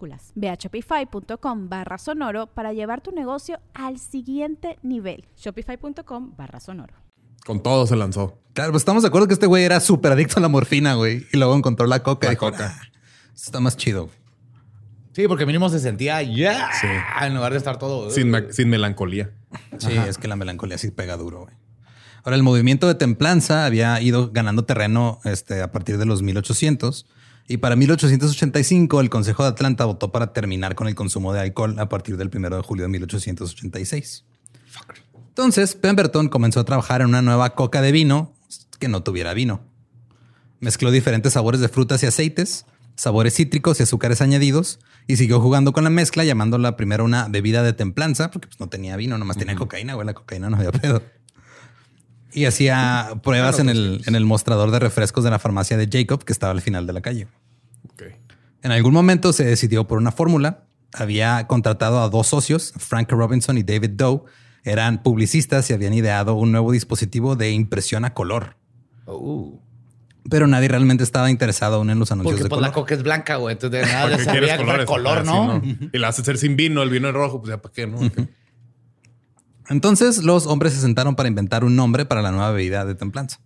Ve a shopify.com barra sonoro para llevar tu negocio al siguiente nivel. Shopify.com barra sonoro. Con todo se lanzó. Claro, pues estamos de acuerdo que este güey era súper adicto a la morfina, güey. Y luego encontró la coca. La y dijo, coca. "Ah, está más chido. güey". Sí, porque mínimo se sentía ya en lugar de estar todo. Sin, me- sin melancolía. Sí, es que la melancolía sí pega duro, güey. Ahora, el movimiento de templanza había ido ganando terreno este, a partir de los 1800 y para 1885 el Consejo de Atlanta votó para terminar con el consumo de alcohol a partir del 1 de julio de 1886. Entonces, Pemberton comenzó a trabajar en una nueva coca de vino que no tuviera vino. Mezcló diferentes sabores de frutas y aceites, sabores cítricos y azúcares añadidos y siguió jugando con la mezcla llamándola primero una bebida de templanza porque pues, no tenía vino, nomás tenía cocaína, güey, la cocaína no había pedo. Y hacía pruebas en el, en el mostrador de refrescos de la farmacia de Jacob que estaba al final de la calle. En algún momento se decidió por una fórmula. Había contratado a dos socios, Frank Robinson y David Doe. Eran publicistas y habían ideado un nuevo dispositivo de impresión a color. Uh, Pero nadie realmente estaba interesado aún en los anuncios porque de pues color. la coca es blanca, güey. Entonces de nada ¿Para le qué quieres sabía colores? color, Ah, ¿no? sí, Y la hace ser sin vino, el vino en rojo, pues ya para qué, ¿no? Entonces los hombres se sentaron para inventar un nombre para la nueva bebida de templanza.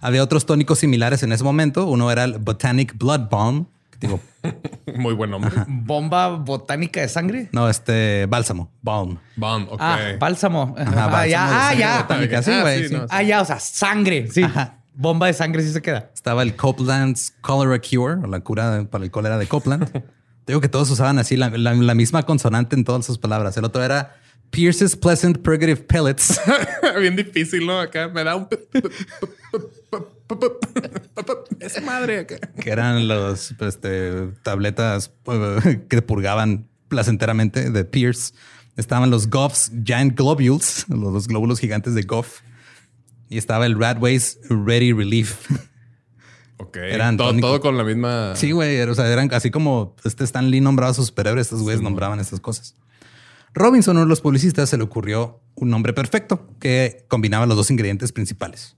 Había otros tónicos similares en ese momento. Uno era el Botanic Blood Balm. Digo, Muy buen nombre. Bomba botánica de sangre. no, este bálsamo, balm. Bomb, ok. Ah, bálsamo. Ajá, ah, ya, ah, ya. botánica. Sí, Ah, güey. sí, sí. no. Ah, ya, o sea, sangre. Sí. Ajá. Bomba de sangre sí se queda. Estaba el Copeland's Cholera Cure, o la cura para el cólera de Copeland. Digo que todos usaban así la, la- la misma consonante en todas sus palabras. El otro era Pierce's Pleasant Purgative Pellets. Bien difícil, ¿no? Acá me da un... Esa madre acá. que eran los este, tabletas eh, que purgaban placenteramente de Pierce. Estaban los Goff's Giant Globules, los, los glóbulos gigantes de Goff. Y estaba el Radways Ready Relief. Ok. Eran todo con la misma... Sí, güey. O sea, eran así como este Stan Lee nombraba a sus superhéroes. Estos güeyes nombraban estas cosas. Robinson, uno de los publicistas, se le ocurrió un nombre perfecto que combinaba los dos ingredientes principales: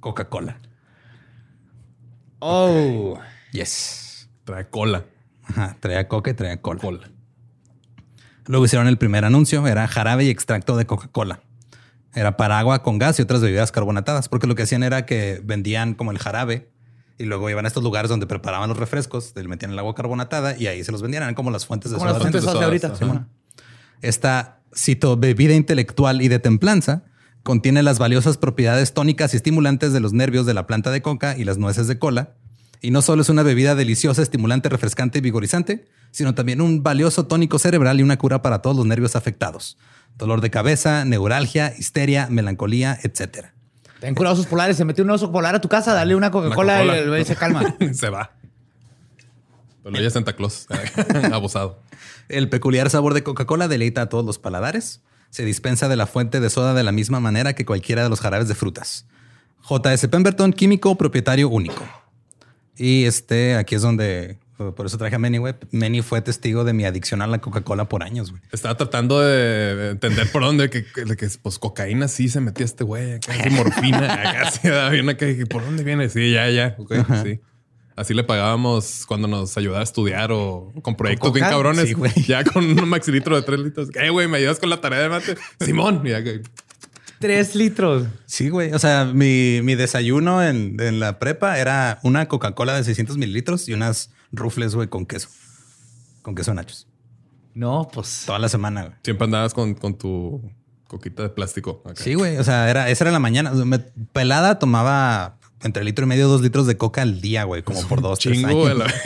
Coca-Cola. Oh. Yes. Trae cola. Ajá, traía coca y traía cola. Cola. Luego hicieron el primer anuncio, era jarabe y extracto de Coca-Cola. Era para agua con gas y otras bebidas carbonatadas, porque lo que hacían era que vendían como el jarabe y luego iban a estos lugares donde preparaban los refrescos, le metían el agua carbonatada y ahí se los vendían, eran como las fuentes de Como las soda fuentes de soda de ahorita. Esta, cito, bebida intelectual y de templanza contiene las valiosas propiedades tónicas y estimulantes de los nervios de la planta de coca y las nueces de cola. Y no solo es una bebida deliciosa, estimulante, refrescante y vigorizante, sino también un valioso tónico cerebral y una cura para todos los nervios afectados. Dolor de cabeza, neuralgia, histeria, melancolía, etcétera. Te han curado sus polares. Se metió un oso polar a tu casa, dale una Coca-Cola y el güey se calma. Se va. Pero ella es Santa Claus. Abusado. El peculiar sabor de Coca-Cola deleita a todos los paladares. Se dispensa de la fuente de soda de la misma manera que cualquiera de los jarabes de frutas. J.S. Pemberton, químico, propietario único. Y este, aquí es donde, por eso traje a Manny, güey. Manny fue testigo de mi adicción a la Coca-Cola por años, güey. Estaba tratando de, de entender por dónde, que, que, que, pues cocaína sí se metía este güey, sí, morfina, que, ¿por dónde viene? Sí, ya, ya, ok, sí. Así le pagábamos cuando nos ayudaba a estudiar o con proyectos ¿Con bien cabrones. Sí, güey. ya con un maxi litro de tres litros. Eh, güey, me ayudas con la tarea de mate. Simón. Ya, Tres litros. Sí, güey. O sea, mi, mi desayuno en, en la prepa era una Coca-Cola de 600 mililitros y unas rufles, güey, con queso. Con queso nachos. No, pues. Toda la semana, güey. siempre andabas con, con tu coquita de plástico. acá. Sí, güey. O sea, era, esa era la mañana. O sea, me- pelada tomaba entre litro y medio, dos litros de coca al día, güey, como por dos, tres Chingo, años. güey, la-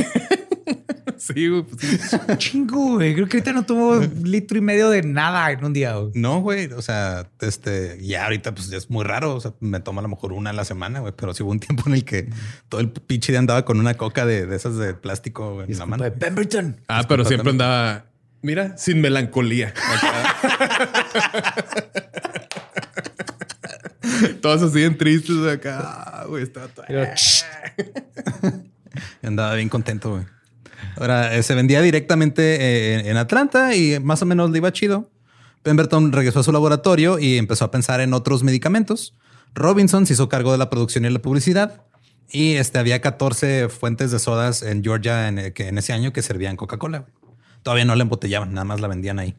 Sí, güey. pues sí. Chingo, güey. Creo que ahorita no tuvo litro y medio de nada en un día. güey. No, güey. O sea, este, ya ahorita pues ya es muy raro. O sea, me toma a lo mejor una a la semana, güey. Pero sí hubo un tiempo en el que todo el pinche día andaba con una coca de, de esas de plástico güey, en la mano. De Pemberton. Ah, pero siempre andaba, mira, sin melancolía. Todos así bien tristes acá. Ah, Güey, estaba todo- Andaba bien contento, güey. Ahora, eh, se vendía directamente eh, en- Atlanta y más o menos le iba chido. Pemberton regresó a su laboratorio y empezó a pensar en otros medicamentos. Robinson se hizo cargo de la producción y la publicidad. Y este, había 14 fuentes de sodas en Georgia en, eh, que en ese año que servían Coca-Cola. Todavía no la embotellaban, nada más la vendían ahí.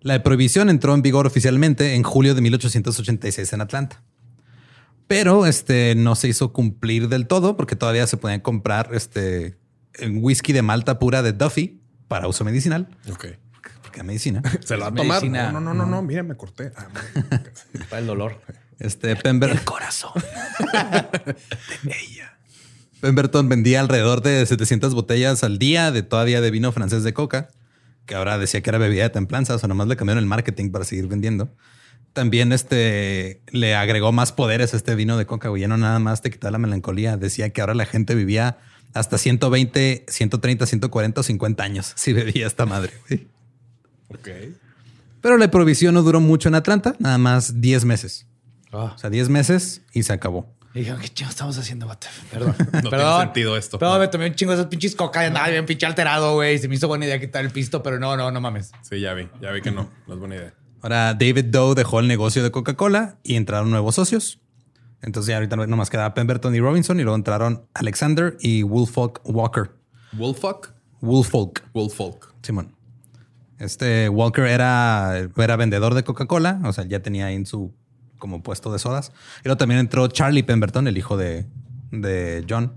La prohibición entró en vigor oficialmente en julio de 1886 en Atlanta. Pero este no se hizo cumplir del todo porque todavía se podían comprar este el whisky de malta pura de Duffy para uso medicinal, Ok. porque medicina. Se lo va a tomar. medicina. No, no, no, no, mira, me corté. Ah. Para el dolor. Este Pember Corazón. Pemberton vendía alrededor de 700 botellas al día de todavía de vino francés de coca, que ahora decía que era bebida de templanza, o sea, nomás le cambiaron el marketing para seguir vendiendo. También este le agregó más poderes a este vino de coca, güey. Ya no nada más te quitaba la melancolía. Decía que ahora la gente vivía hasta 120, 130, 140 o 50 años si bebía esta madre. güey. Ok. Pero la provisión no duró mucho en Atlanta, nada más 10 meses. Ah. O sea, 10 meses y se acabó. Y dije, ¿qué chingo estamos haciendo, vato? Perdón. No tiene sentido esto. Perdón, me tomé un chingo de esas pinches coca y andaba bien pinche alterado, güey. Se me hizo buena idea quitar el pisto, pero no, no, no mames. Sí, ya vi. Ya vi que no. No es buena idea. Ahora David Doe dejó el negocio de Coca-Cola y entraron nuevos socios. Entonces ya ahorita nomás quedaba Pemberton y Robinson y luego entraron Alexander y Woolfolk Walker. Wolffolk. Woolfolk, Wolffolk. Simón. Este Walker era, era vendedor de Coca-Cola, o sea, ya tenía ahí en su como puesto de sodas. Y luego también entró Charlie Pemberton, el hijo de, de John.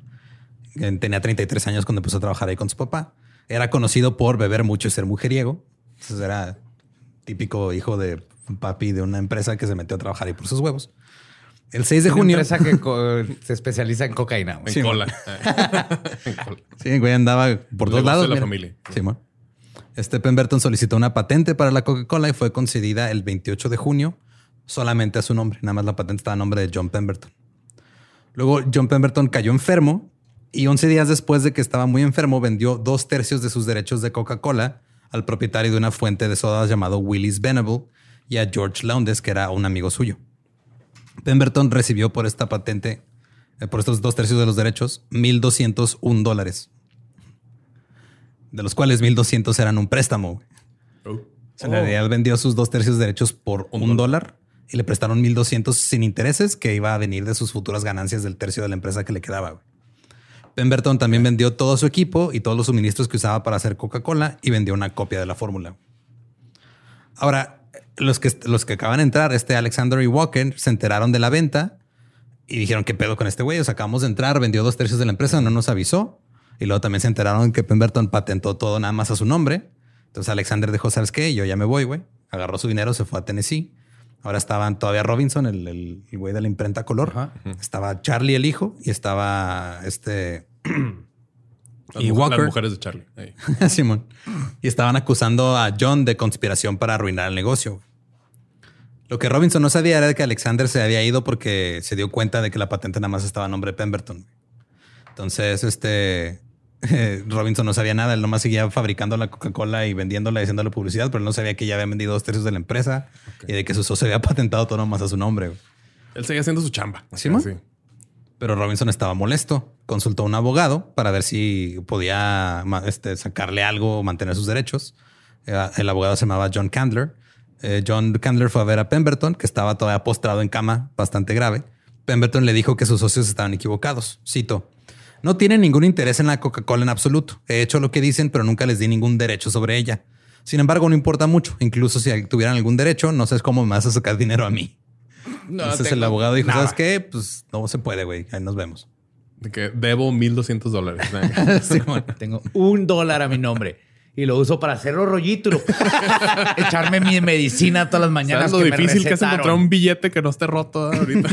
que Tenía 33 años cuando empezó a trabajar ahí con su papá. Era conocido por beber mucho y ser mujeriego. Entonces era típico hijo de un papi de una empresa que se metió a trabajar ahí por sus huevos. El 6 de Una junio. empresa que se especializa en cocaína. En Sí, cola. en cola. Sí, güey, andaba por todos lados. de la mira. familia. Simón. Este Pemberton solicitó una patente para la Coca-Cola y fue concedida el 28 de junio solamente a su nombre. Nada más la patente estaba a nombre de John Pemberton. Luego John Pemberton cayó enfermo y 11 días después de que estaba muy enfermo vendió dos tercios de sus derechos de Coca-Cola al propietario de una fuente de sodas llamado Willis Venable y a George Lowndes, que era un amigo suyo. Pemberton recibió por esta patente, eh, por estos dos tercios de los derechos, 1.201 dólares, de los cuales 1.200 eran un préstamo. güey. Oh. O sea, en realidad vendió sus dos tercios de derechos por un, dólar y le prestaron 1.200 sin intereses que iba a venir de sus futuras ganancias del tercio de la empresa que le quedaba. güey. Pemberton también vendió todo su equipo y todos los suministros que usaba para hacer Coca-Cola y vendió una copia de la fórmula. Ahora, los que, los que acaban de entrar, este Alexander y Walker, se enteraron de la venta y dijeron, ¿qué pedo con este güey? O sea, acabamos de entrar, vendió dos tercios de la empresa, no nos avisó. Y luego también se enteraron que Pemberton patentó todo nada más a su nombre. Entonces Alexander dijo, ¿sabes qué? Yo ya me voy, güey. Agarró su dinero, se fue a Tennessee. Ahora estaban todavía Robinson, el, el, el güey de la imprenta color. Ajá. Estaba Charlie, el hijo, y estaba este... Las, y Walker. las mujeres de Charlie. Simón. Y estaban acusando a John de conspiración para arruinar el negocio. Lo que Robinson no sabía era que Alexander se había ido porque se dio cuenta de que la patente nada más estaba a nombre de Pemberton. Entonces, este eh, Robinson no sabía nada. Él nomás seguía fabricando la Coca-Cola y vendiéndola y haciéndole publicidad, pero él no sabía que ya había vendido dos tercios de la empresa y de que su socio había patentado todo nomás a su nombre. güey. Él seguía haciendo su chamba. ¿Sí, sí. Pero Robinson estaba molesto. Consultó a un abogado para ver si podía este, sacarle algo o mantener sus derechos. Eh, El abogado se llamaba John Candler. Eh, John Candler fue a ver a Pemberton, que estaba todavía postrado en cama, bastante grave. Pemberton le dijo que sus socios estaban equivocados. Cito. No tienen ningún interés en la Coca-Cola en absoluto. He hecho lo que dicen, pero nunca les di ningún derecho sobre ella. Sin embargo, no importa mucho. Incluso si tuvieran algún derecho, no sé cómo me vas a sacar dinero a mí. No, Entonces el abogado dijo, nada. ¿sabes qué? Pues no se puede, güey. Ahí nos vemos. De que debo 1200 dólares. Tengo un dólar a mi nombre y lo uso para hacerlo rollito y lo- echarme mi medicina todas las mañanas. ¿Sabes lo que me difícil que es encontrar un billete que no esté roto ahorita?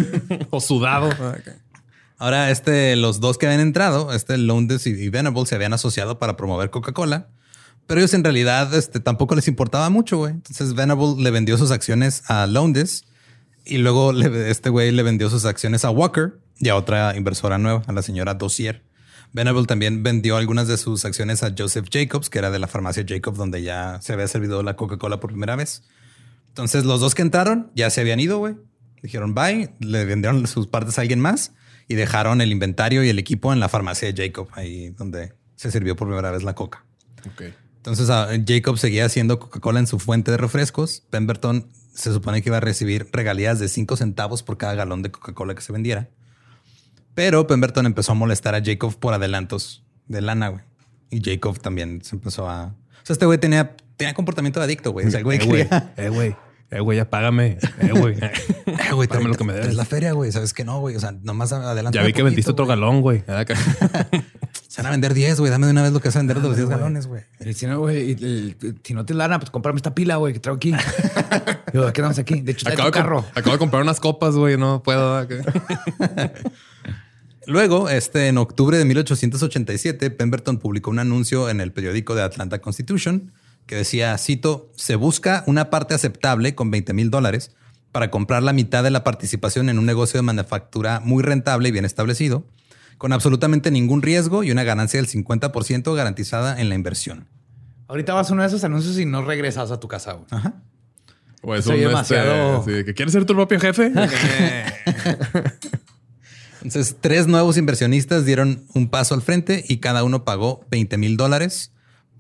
o sudado. Ahora, este, los dos que habían entrado, este Lowndes y, Venable, se habían asociado para promover Coca-Cola, pero ellos en realidad este, tampoco les importaba mucho, güey. Entonces Venable le vendió sus acciones a Lowndes y luego este güey le vendió sus acciones a Walker y a otra inversora nueva, a la señora Dossier. Venable también vendió algunas de sus acciones a Joseph Jacobs, que era de la farmacia Jacobs, donde ya se había servido la Coca-Cola por primera vez. Entonces los dos que entraron ya se habían ido, güey. Dijeron bye, le vendieron sus partes a alguien más y dejaron el inventario y el equipo en la farmacia de Jacob, ahí donde se sirvió por primera vez la coca. Entonces ah, Jacob seguía haciendo Coca-Cola en su fuente de refrescos. Pemberton se supone que iba a recibir regalías de 5 centavos por cada galón de Coca-Cola que se vendiera. Pero Pemberton empezó a molestar a Jacob por adelantos de lana, güey. Y Jacob también se empezó a... O sea, este güey tenía, tenía comportamiento de adicto, güey. O sea, el güey Eh, quería... Eh, güey. Eh, güey, ya págame. Eh, güey. Eh, güey, Dame lo que me debes. traes la feria, güey. Sabes que no, güey. O sea, nomás adelante. Ya vi que vendiste otro galón, güey. Ah. Se van a vender 10, güey. Dame de una vez lo que vas a vender de los 10 galones, güey. Si no, güey, si no tienes lana, pues cómprame esta pila, güey, que traigo aquí. Yo, ¿qué damos aquí? De hecho, Acabo, de, carro. acabo de comprar unas copas, güey. No puedo. acá. Luego, este, en octubre de 1887, Pemberton publicó un anuncio en el periódico de Atlanta Constitution que decía, cito, se busca una parte aceptable con 20 mil dólares para comprar la mitad de la participación en un negocio de manufactura muy rentable y bien establecido, con absolutamente ningún riesgo y una ganancia del 50% garantizada en la inversión. Ahorita vas a uno de esos anuncios y no regresas a tu casa, güey. O es Soy un, demasiado- este, sí, que quieres ser tu propio jefe. Entonces, tres nuevos inversionistas dieron un paso al frente y cada uno pagó 20 mil dólares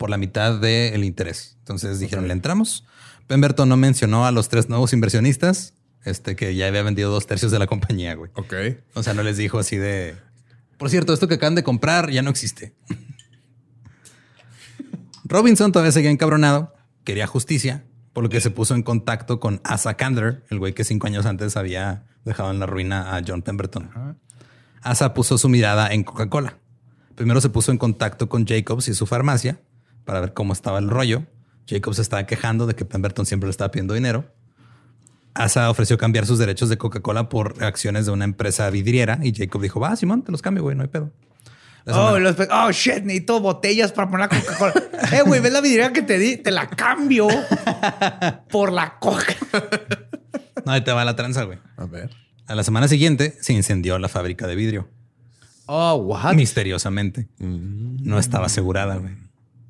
por la mitad del interés. Entonces dijeron, le entramos. Pemberton no mencionó a los tres nuevos inversionistas, este que ya había vendido dos tercios de la compañía, güey. ok. O sea, no les dijo así de, por cierto, esto que acaban de comprar ya no existe. Robinson todavía seguía encabronado, quería justicia, por lo que se puso en contacto con Asa Candler, el güey que cinco años antes había dejado en la ruina a John Pemberton. Asa puso su mirada en Coca-Cola. Primero se puso en contacto con Jacobs y su farmacia para ver cómo estaba el rollo. Jacobs se estaba quejando de que Pemberton siempre le estaba pidiendo dinero. Asa ofreció cambiar sus derechos de Coca-Cola por acciones de una empresa vidriera y Jacob dijo, va, Simón, te los cambio, güey, no hay pedo. Oh, los pe- oh, shit, necesito botellas para poner la Coca-Cola. eh, güey, ¿ves la vidriera que te di? Te la cambio por la Coca. No, ahí te va la tranza, güey. A ver. A la semana siguiente se incendió la fábrica de vidrio. Oh, what? Misteriosamente. No estaba asegurada, güey.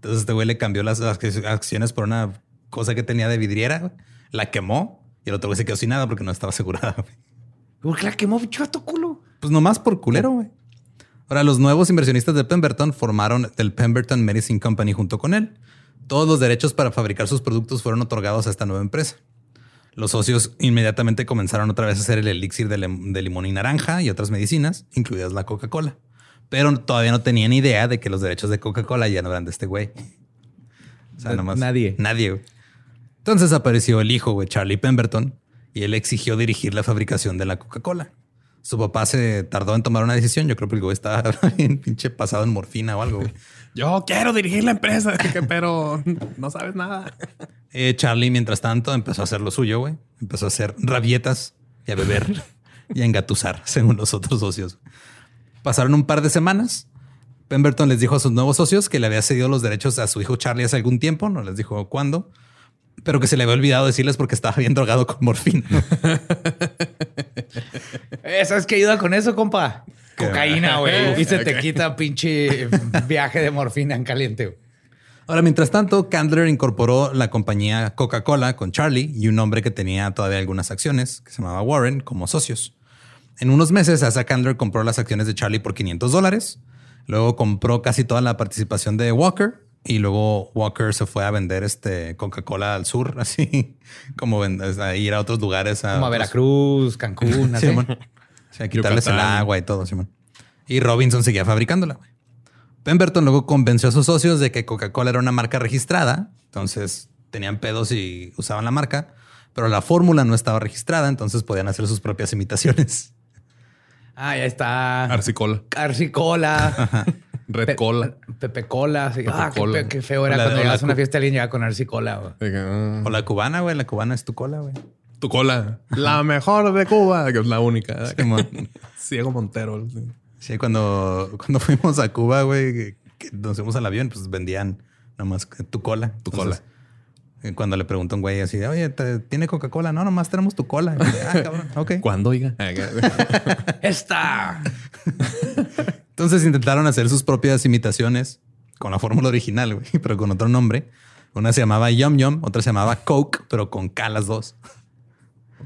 Entonces este güey le cambió las ac- acciones por una cosa que tenía de vidriera, la quemó y el otro güey se quedó sin nada porque no estaba asegurada. güey. ¿Por qué la quemó, bicho, a tu culo? Pues nomás por culero, güey. Ahora, los nuevos inversionistas de Pemberton formaron el Pemberton Medicine Company junto con él. Todos los derechos para fabricar sus productos fueron otorgados a esta nueva empresa. Los socios inmediatamente comenzaron otra vez a hacer el elixir de, lim- de limón y naranja y otras medicinas, incluidas la Coca-Cola. Pero todavía no tenían idea de que los derechos de Coca-Cola ya no eran de este güey. O sea, nomás. nadie. Nadie, güey. Entonces apareció el hijo, güey, Charlie Pemberton, y él exigió dirigir la fabricación de la Coca-Cola. Su papá se tardó en tomar una decisión. Yo creo que el güey estaba bien pinche pasado en morfina o algo. güey. Yo quiero dirigir la empresa, pero no sabes nada. Eh, Charlie, mientras tanto, empezó a hacer lo suyo, güey. Empezó a hacer rabietas y a beber y a engatusar, según los otros socios. Pasaron un par de semanas. Pemberton les dijo a sus nuevos socios que le había cedido los derechos a su hijo Charlie hace algún tiempo. No les dijo cuándo, pero que se le había olvidado decirles porque estaba bien drogado con morfina. ¿Sabes qué ayuda con eso, compa? ¿Qué? Cocaína, güey. Y se te quita pinche viaje de morfina en caliente. Ahora, mientras tanto, Candler incorporó la compañía Coca-Cola con Charlie y un hombre que tenía todavía algunas acciones, que se llamaba Warren, como socios. En unos meses, Asa Candler compró las acciones de Charlie por 500 dólares. Luego compró casi toda la participación de Walker y luego Walker se fue a vender este Coca-Cola al sur, así como a ir a otros lugares. Como a Veracruz, Cancún, así. Simón. O sea, quitarles el agua y todo, Simón. Y Robinson seguía fabricándola. Pemberton luego convenció a sus socios de que Coca-Cola era una marca registrada. Entonces tenían pedos y usaban la marca, pero la fórmula no estaba registrada, entonces podían hacer sus propias imitaciones. Ah, ya está. Arcicola. Arcicola. Red Pe- Cola. Pepe Cola. sí. Pepe ah, qué, Cola. qué feo era la- cuando llegas a una fiesta y alguien llega con Arcicola. güey. De que, ah. O la cubana, güey. La cubana es tu cola, güey. Tu cola. La mejor de Cuba, que es la única. Ciego Montero. sí. Sí, cuando, cuando fuimos a Cuba, güey, que, que nos fuimos al avión, pues vendían nomás tu cola. Tu Entonces, eh, Cuando le pregunta a un güey así, de, oye, ¿te- ¿tiene Coca-Cola? No, nomás tenemos tu cola. Ah, cabrón, ok. ¿Cuándo, oiga? ¡Esta! Entonces intentaron hacer sus propias imitaciones con la fórmula original, güey, pero con otro nombre. Una se llamaba Yum Yum, otra se llamaba Coke, pero con K las dos.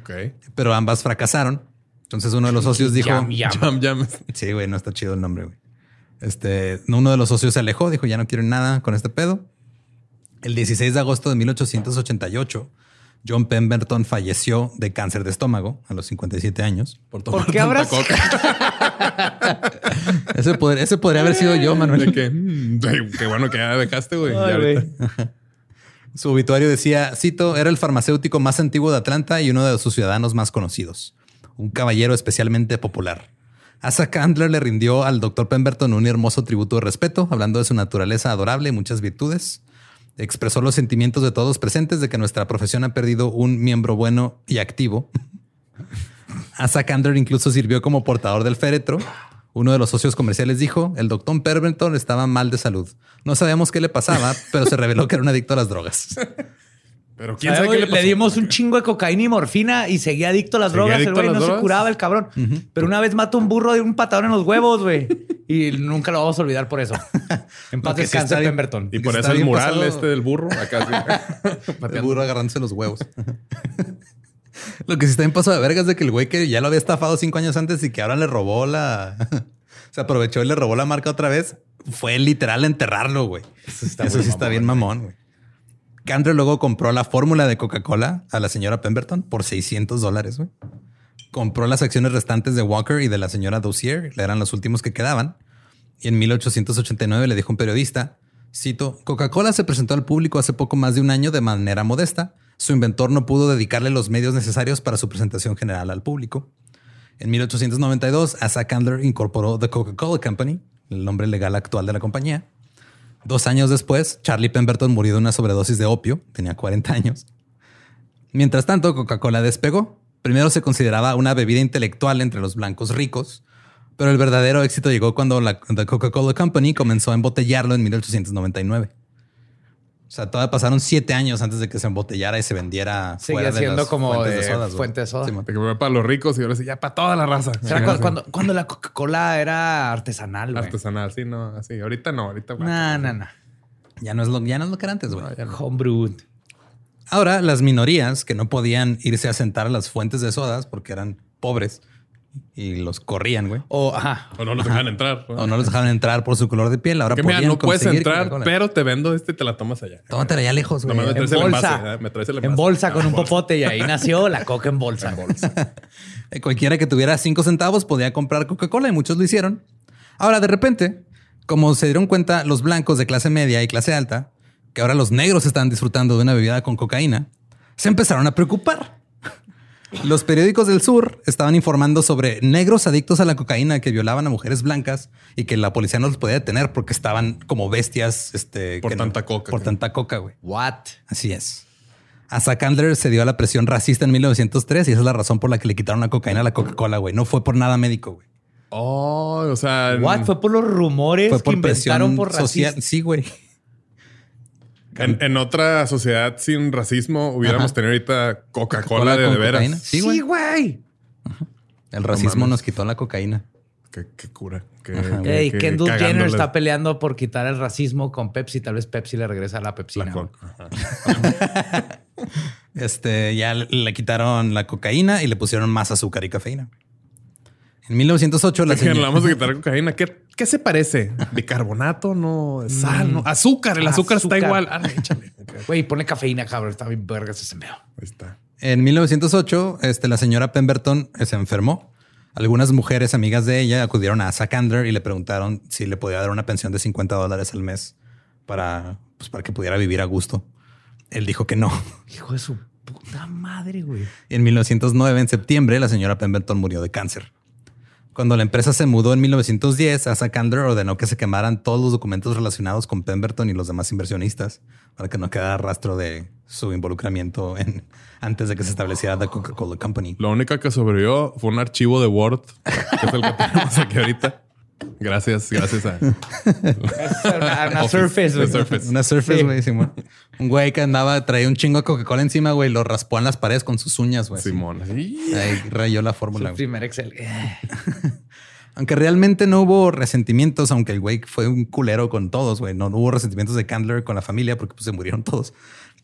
ok. Pero ambas fracasaron. Entonces uno de los socios dijo, Yum, yum. Jam, jam. sí, güey, no está chido el nombre, güey. Este, uno de los socios se alejó, dijo, ya no quiero nada con este pedo. El 16 de agosto de 1888, John Pemberton falleció de cáncer de estómago a los 57 años. Por, tomar ¿Por qué tanta habrás- coca. Ese, poder- ese podría haber sido yo, De Manuel. que, mm, qué bueno que ya dejaste, güey. Su obituario decía, cito, era el farmacéutico más antiguo de Atlanta y uno de sus ciudadanos más conocidos. Un caballero especialmente popular. Asa Candler le rindió al doctor Pemberton un hermoso tributo de respeto, hablando de su naturaleza adorable y muchas virtudes. Expresó los sentimientos de todos presentes de que nuestra profesión ha perdido un miembro bueno y activo. Asa Candler incluso sirvió como portador del féretro. Uno de los socios comerciales dijo, el doctor Pemberton estaba mal de salud. No sabíamos qué le pasaba, pero se reveló que era un adicto a las drogas. Pero quién sabe qué güey, le le, pasó. dimos un chingo de cocaína y morfina y seguía adicto a las ¿Seguía drogas. El güey no se curaba el cabrón. Pero una vez mató un burro de un patadón en los huevos, güey. Y nunca lo vamos a olvidar por eso. En paz que sí Pemberton. Y por eso el mural pasado. este del burro. Acá sí. El burro agarrándose los huevos. Lo que sí está bien pasado de verga es de que el güey que ya lo había estafado cinco años antes y que ahora le robó la... Se aprovechó y le robó la marca otra vez. Fue literal enterrarlo, güey. Eso, está sí está bien mamón, güey. Candler luego compró la fórmula de Coca-Cola a la señora Pemberton por 600 dólares. Compró las acciones restantes de Walker y de la señora Dossier, eran los últimos que quedaban. Y en 1889 le dijo un periodista, cito, Coca-Cola se presentó al público hace poco más de un año de manera modesta. Su inventor no pudo dedicarle los medios necesarios para su presentación general al público. En 1892, Asa Candler incorporó The Coca-Cola Company, el nombre legal actual de la compañía. Dos años después, Charlie Pemberton murió de una sobredosis de opio, tenía 40 años. Mientras tanto, Coca-Cola despegó. Primero se consideraba una bebida intelectual entre los blancos ricos, pero el verdadero éxito llegó cuando la Coca-Cola Company comenzó a embotellarlo en 1899. O sea, todavía pasaron siete años antes de que se embotellara y se vendiera Seguía fuera de siendo las como fuentes de sodas, fuente de soda. Sí, que fue para los ricos y ahora sí, ya para toda la raza. Sí. cuando, cuando la Coca-Cola era artesanal, güey. Artesanal, sí, no, así. Ahorita no, ahorita. No, no, no. ya no es lo, ya no es lo que era antes, güey. Homebrew. Ahora, las minorías que no podían irse a sentar a las fuentes de sodas porque eran pobres y los corrían, güey. O, ajá. O no los dejan entrar. O no los dejaban entrar por su color de piel. Ahora que mira, no puedes entrar, pero te vendo este y te la tomas allá. Tómatela ya lejos, güey. Nomás me En traes el envase. bolsa. ¿eh? Me traes el En envase. bolsa con Ah, un bolsa. popote y ahí nació la coca en bolsa. Eh, Cualquiera que tuviera cinco centavos podía comprar Coca-Cola y muchos lo hicieron. Ahora, de repente, como se dieron cuenta los blancos de clase media y clase alta, que ahora los negros estaban disfrutando de una bebida con cocaína, se empezaron a preocupar. Los periódicos del sur estaban informando sobre negros adictos a la cocaína que violaban a mujeres blancas y que la policía no los podía detener porque estaban como bestias. Este, Por que no- tanta coca, Por tanta coca, güey. What? Así es. Asa Candler se dio a la presión racista en 1903 y esa es la razón por la que le quitaron la cocaína a la Coca-Cola, güey. No fue por nada médico, güey. Oh, o sea. What? Fue por los rumores Fue que por inventaron presión por racistas. Sí, güey. En, en otra sociedad sin racismo hubiéramos Ajá. tenido ahorita Coca-Cola de, de veras. cocaína. Sí, güey. güey. El racismo nos quitó la cocaína. Qué, qué cura. Qué, Ajá. qué- Ey, qué Kendall Jenner está peleando por quitar el racismo con Pepsi. Tal vez Pepsi le regresa la la Pepsina. Ajá. Este ya le quitaron la cocaína y le pusieron más azúcar y cafeína. En 1908 la señora- vamos a quitar cocaína. ¿Qué, qué se parece? ¿Bicarbonato? No, sal, no. Azúcar. El azúcar, está igual. Ah, échale. Güey, pone cafeína, cabrón. Está bien vergas ese meo. Ahí está. En 1908, este, la señora Pemberton eh, se enfermó. Algunas mujeres amigas de ella acudieron a Asa Candler y le preguntaron si le podía dar una pensión de 50 dólares al mes para, pues, para que pudiera vivir a gusto. Él dijo que no. Hijo de su puta madre, güey. En 1909, en septiembre, la señora Pemberton murió de cáncer. Cuando la empresa se mudó en 1910, Asa Candler ordenó que se quemaran todos los documentos relacionados con Pemberton y los demás inversionistas para que no quedara rastro de su involucramiento en, antes de que se estableciera The Coca-Cola Company. La única que sobrevivió fue un archivo de Word, que es el que tenemos aquí ahorita. Gracias, gracias a Una, una Office, Surface, güey. Surface. Una Surface, Sí. güey, Simón. Un güey que andaba, traía un chingo de Coca-Cola encima, güey, lo raspó en las paredes con sus uñas, güey. Simón. Sí. Ahí rayó la Su fórmula. güey. primer Excel. Aunque realmente no hubo resentimientos, aunque el güey fue un culero con todos, güey. No, no hubo resentimientos de Candler con la familia porque pues, se murieron todos.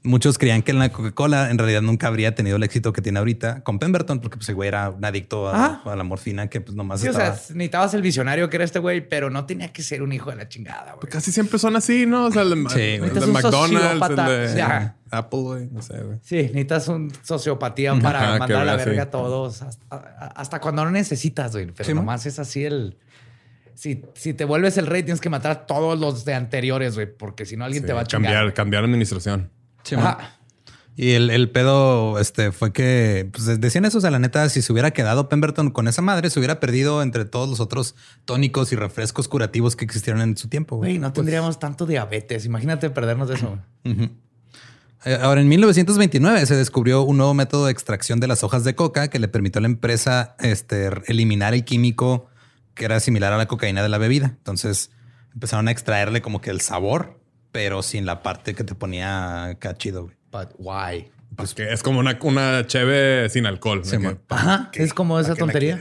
Muchos creían que la Coca-Cola en realidad nunca habría tenido el éxito que tiene ahorita con Pemberton, porque pues el güey era un adicto a, Ah. a la morfina que pues nomás Sí, o sea, necesitabas el visionario que era este güey, pero no tenía que ser un hijo de la chingada, güey. Casi siempre son así, ¿no? O sea, el Sí, el de un McDonald's, el. Apple, güey. No sé, güey. Sí, necesitas un sociopatía para Ajá, que mandar a la verga sí. a todos hasta, cuando no necesitas, güey. Pero nomás es así el. Si, si te vuelves el rey, tienes que matar a todos los de anteriores, güey, porque si no alguien Sí, te va a chingar. cambiar, cambiar administración. Sí. Ajá. Y el, el pedo este, fue que pues, decían eso. O sea, la neta, si se hubiera quedado Pemberton con esa madre, se hubiera perdido entre todos los otros tónicos y refrescos curativos que existieron en su tiempo. güey. No tendríamos tanto diabetes. Imagínate perdernos de eso. Eh, Ahora, en 1929 se descubrió un nuevo método de extracción de las hojas de coca que le permitió a la empresa este, eliminar el químico que era similar a la cocaína de la bebida. Entonces empezaron a extraerle como que el sabor, pero sin la parte que te ponía acá chido. güey. But why? Pues que es como una, una cheve sin alcohol. Es como esa ¿para qué la tontería.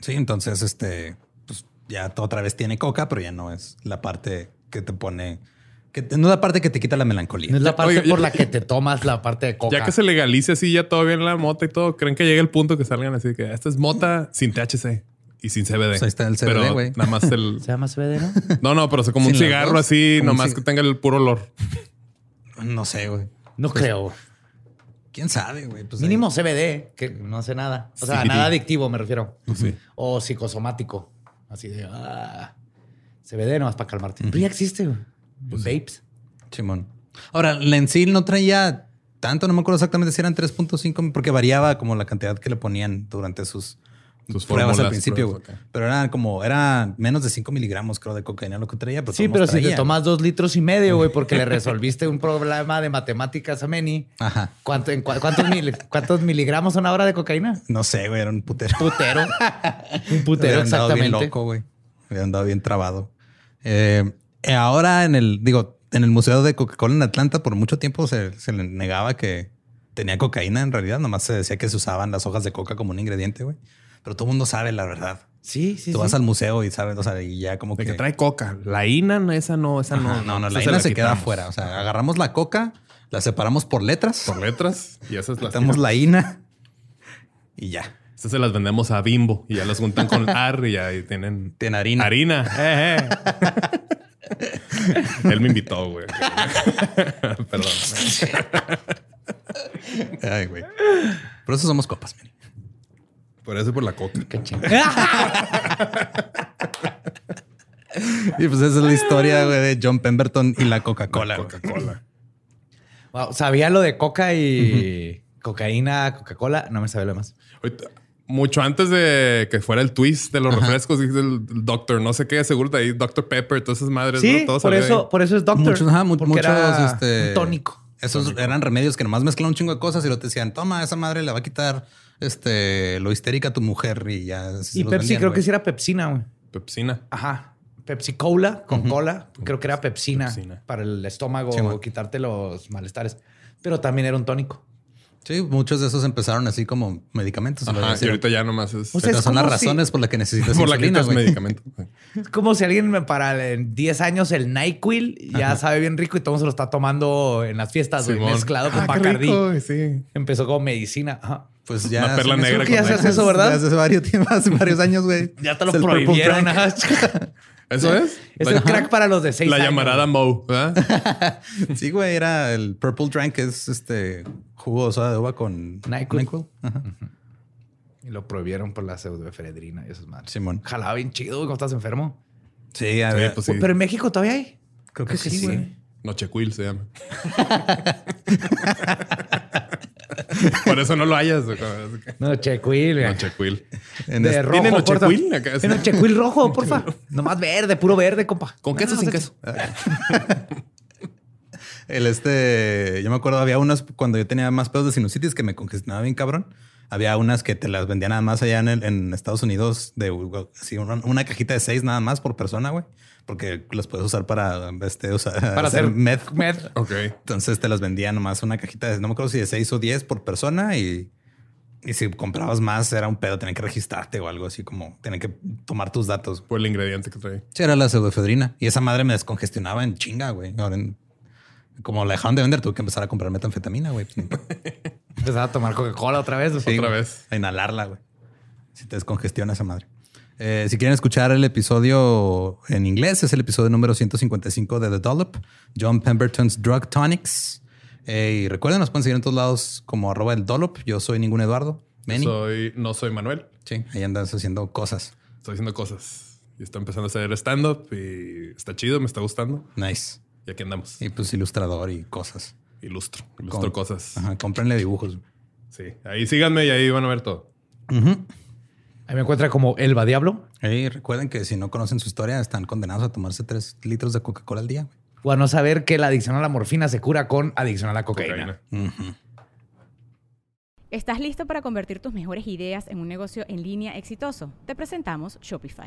Sí, entonces este, pues ya otra vez tiene coca, pero ya no es la parte que te pone, que no es la parte que te quita la melancolía. No es la parte ya- por la que te tomas la parte de coca. Ya que se legalice así ya todo bien la mota y todo, ¿creen que llegue el punto que salgan así que esta es mota sin THC y sin CBD? Pues ahí está el CBD, Pero güey. Nada más el... Se llama CBD, ¿no? No, no, pero es como un cigarro dos, así, como nomás que tenga el puro olor. No sé, güey. No creo. ¿Quién sabe, güey? Pues Mínimo CBD, que no sé nada. O sea, nada adictivo, me refiero. Sí. O psicosomático. Así de ah, CBD nomás para calmarte. Pero ya existe, güey. Pues Vapes. Simón. Ahora, la Ensil no traía tanto, no me acuerdo exactamente si eran 3.5, porque variaba como la cantidad que le ponían durante sus, Sus pruebas al principio. pruebas, güey. Pero eran como, era menos de 5 miligramos, creo, de cocaína lo que traía. Pero Sí, pero si te tomas dos litros y medio, güey, porque le resolviste un problema de matemáticas a Meni. Ajá. ¿Cuánto, en cua- cuántos, mil- ¿Cuántos miligramos son ahora de cocaína? No sé, güey, era un putero. Putero. Un putero, Había andado bien exactamente. loco, güey. Había andado bien trabado. Eh, eh, ahora en el, digo, en el Museo de Coca-Cola en Atlanta, por mucho tiempo se, se le negaba que tenía cocaína en realidad. Nomás se decía que se usaban las hojas de coca como un ingrediente, güey. Pero todo el mundo sabe la verdad. Sí, sí, Tú sí. vas al museo y sabes, o sea, y ya como De que... que trae coca. La ina, no, esa no, esa Ajá, no. no, no, la ina se, queda afuera. O sea, agarramos la coca, la separamos por letras, Por letras y esas las quitamos la ina y ya. Esas se las vendemos a Bimbo y ya las juntan con AR y ahí tienen Tiene harina. harina. Eh, eh. Él me invitó, güey. Perdón. Ay, güey. Por eso somos copas, mire. Por eso y por la coca. Qué chingada. Y pues esa es la historia, güey, de John Pemberton y la Coca-Cola. Coca-Cola. Wow, sabía lo de coca y cocaína, Coca-Cola. No me sabía lo demás. Mucho antes de que fuera el twist de los refrescos, dice el doctor, no sé qué, seguro de ahí, Dr. Pepper, todas esas madres. Sí, ¿no? Todo por eso, ahí. por eso es doctor. Muchos, ajá, mu- porque muchos, era este, un tónico. Esos eran remedios que nomás mezclan un chingo de cosas y lo te decían, toma, esa madre le va a quitar este, lo histérica tu mujer y ya. Y Pepsi vendían, creo que sí era Pepsina, güey. Pepsina. Ajá. Pepsi Cola con cola. Creo que era Pepsina, Pepsina. para el estómago Sí, quitarte los malestares. Pero también era un tónico. Sí, muchos de esos empezaron así como medicamentos. Ajá, y ahorita ya nomás es O sea, es son las si- razones por las que necesitas por la que insulina, es güey. medicamento. Es como si alguien me para en 10 años el NyQuil ya sabe bien rico y todo se lo está tomando en las fiestas, güey, mezclado con Ah, Bacardi. rico, sí. Empezó como medicina. Ajá. Pues ya. Una perla negra que ya se hace eso, ¿verdad? Hace varios, tiempos, hace varios años, güey. Ya te lo Es prohibieron. ¿Eso es? Es La- el crack para los de 6 La años. llamarada Mo, ¿verdad? Sí, güey, era el Purple Drank, que es este jugo de soda de uva con NyQuil. Ajá. Y lo prohibieron por la pseudoefedrina y esas madres. Simón. Jalaba bien chido, cuando estás enfermo. Sí, a Sí, ver. pues sí. Pero en México todavía hay. Creo que sí, güey. Nochequil se llama. Por eso no lo hayas. güey. No, Chequil, güey. Nochequil. En De rojo, ¿Tienen? Tienen ochecuil rojo, porfa. Nomás verde, puro verde, compa. ¿Con queso o No, sin no queso? El este, yo me acuerdo, había unas cuando yo tenía más pedos de sinusitis que me congestionaba bien cabrón. Había unas que te las vendían nada más allá en, el- en Estados Unidos de así, una, una cajita de seis nada más por persona, güey, porque las puedes usar para este, Para hacer meth. Med. Ok. Entonces te las vendían nomás una cajita de, no me acuerdo si de seis o diez por persona y, y si comprabas más era un pedo, tenían que registrarte o algo así como tenían que tomar tus datos. Por el ingrediente que trae. Sí, era la pseudoefedrina y esa madre me descongestionaba en chinga, güey. Ahora en- como la dejaron de vender, tuve que empezar a comprar metanfetamina, güey. Empezaba a tomar Coca-Cola otra vez. Sí, Otra vez. A inhalarla, güey. Si te descongestiona esa madre. Eh, si quieren escuchar el episodio en inglés, es el episodio número 155 de The Dollop, John Pemberton's Drug Tonics. Eh, y recuerden, nos pueden seguir en todos lados como arroba el Dollop. Yo soy ningún Eduardo. Manny. Soy, no soy Manuel. Sí, ahí andas haciendo cosas. Estoy haciendo cosas. Y está empezando a hacer stand-up y está chido, me está gustando. Nice. Y aquí andamos. Y pues ilustrador y cosas. Ilustro. Ilustro Con- cosas. Ajá, cómprenle dibujos. Sí. Ahí síganme y ahí van a ver todo. Ahí me encuentra como Elba Diablo. Y recuerden que si no conocen su historia, están condenados a tomarse tres litros de Coca-Cola al día. O a no saber que la adicción a la morfina se cura con adicción a la cocaína. Cocaína. ¿Estás listo para convertir tus mejores ideas en un negocio en línea exitoso? Te presentamos Shopify.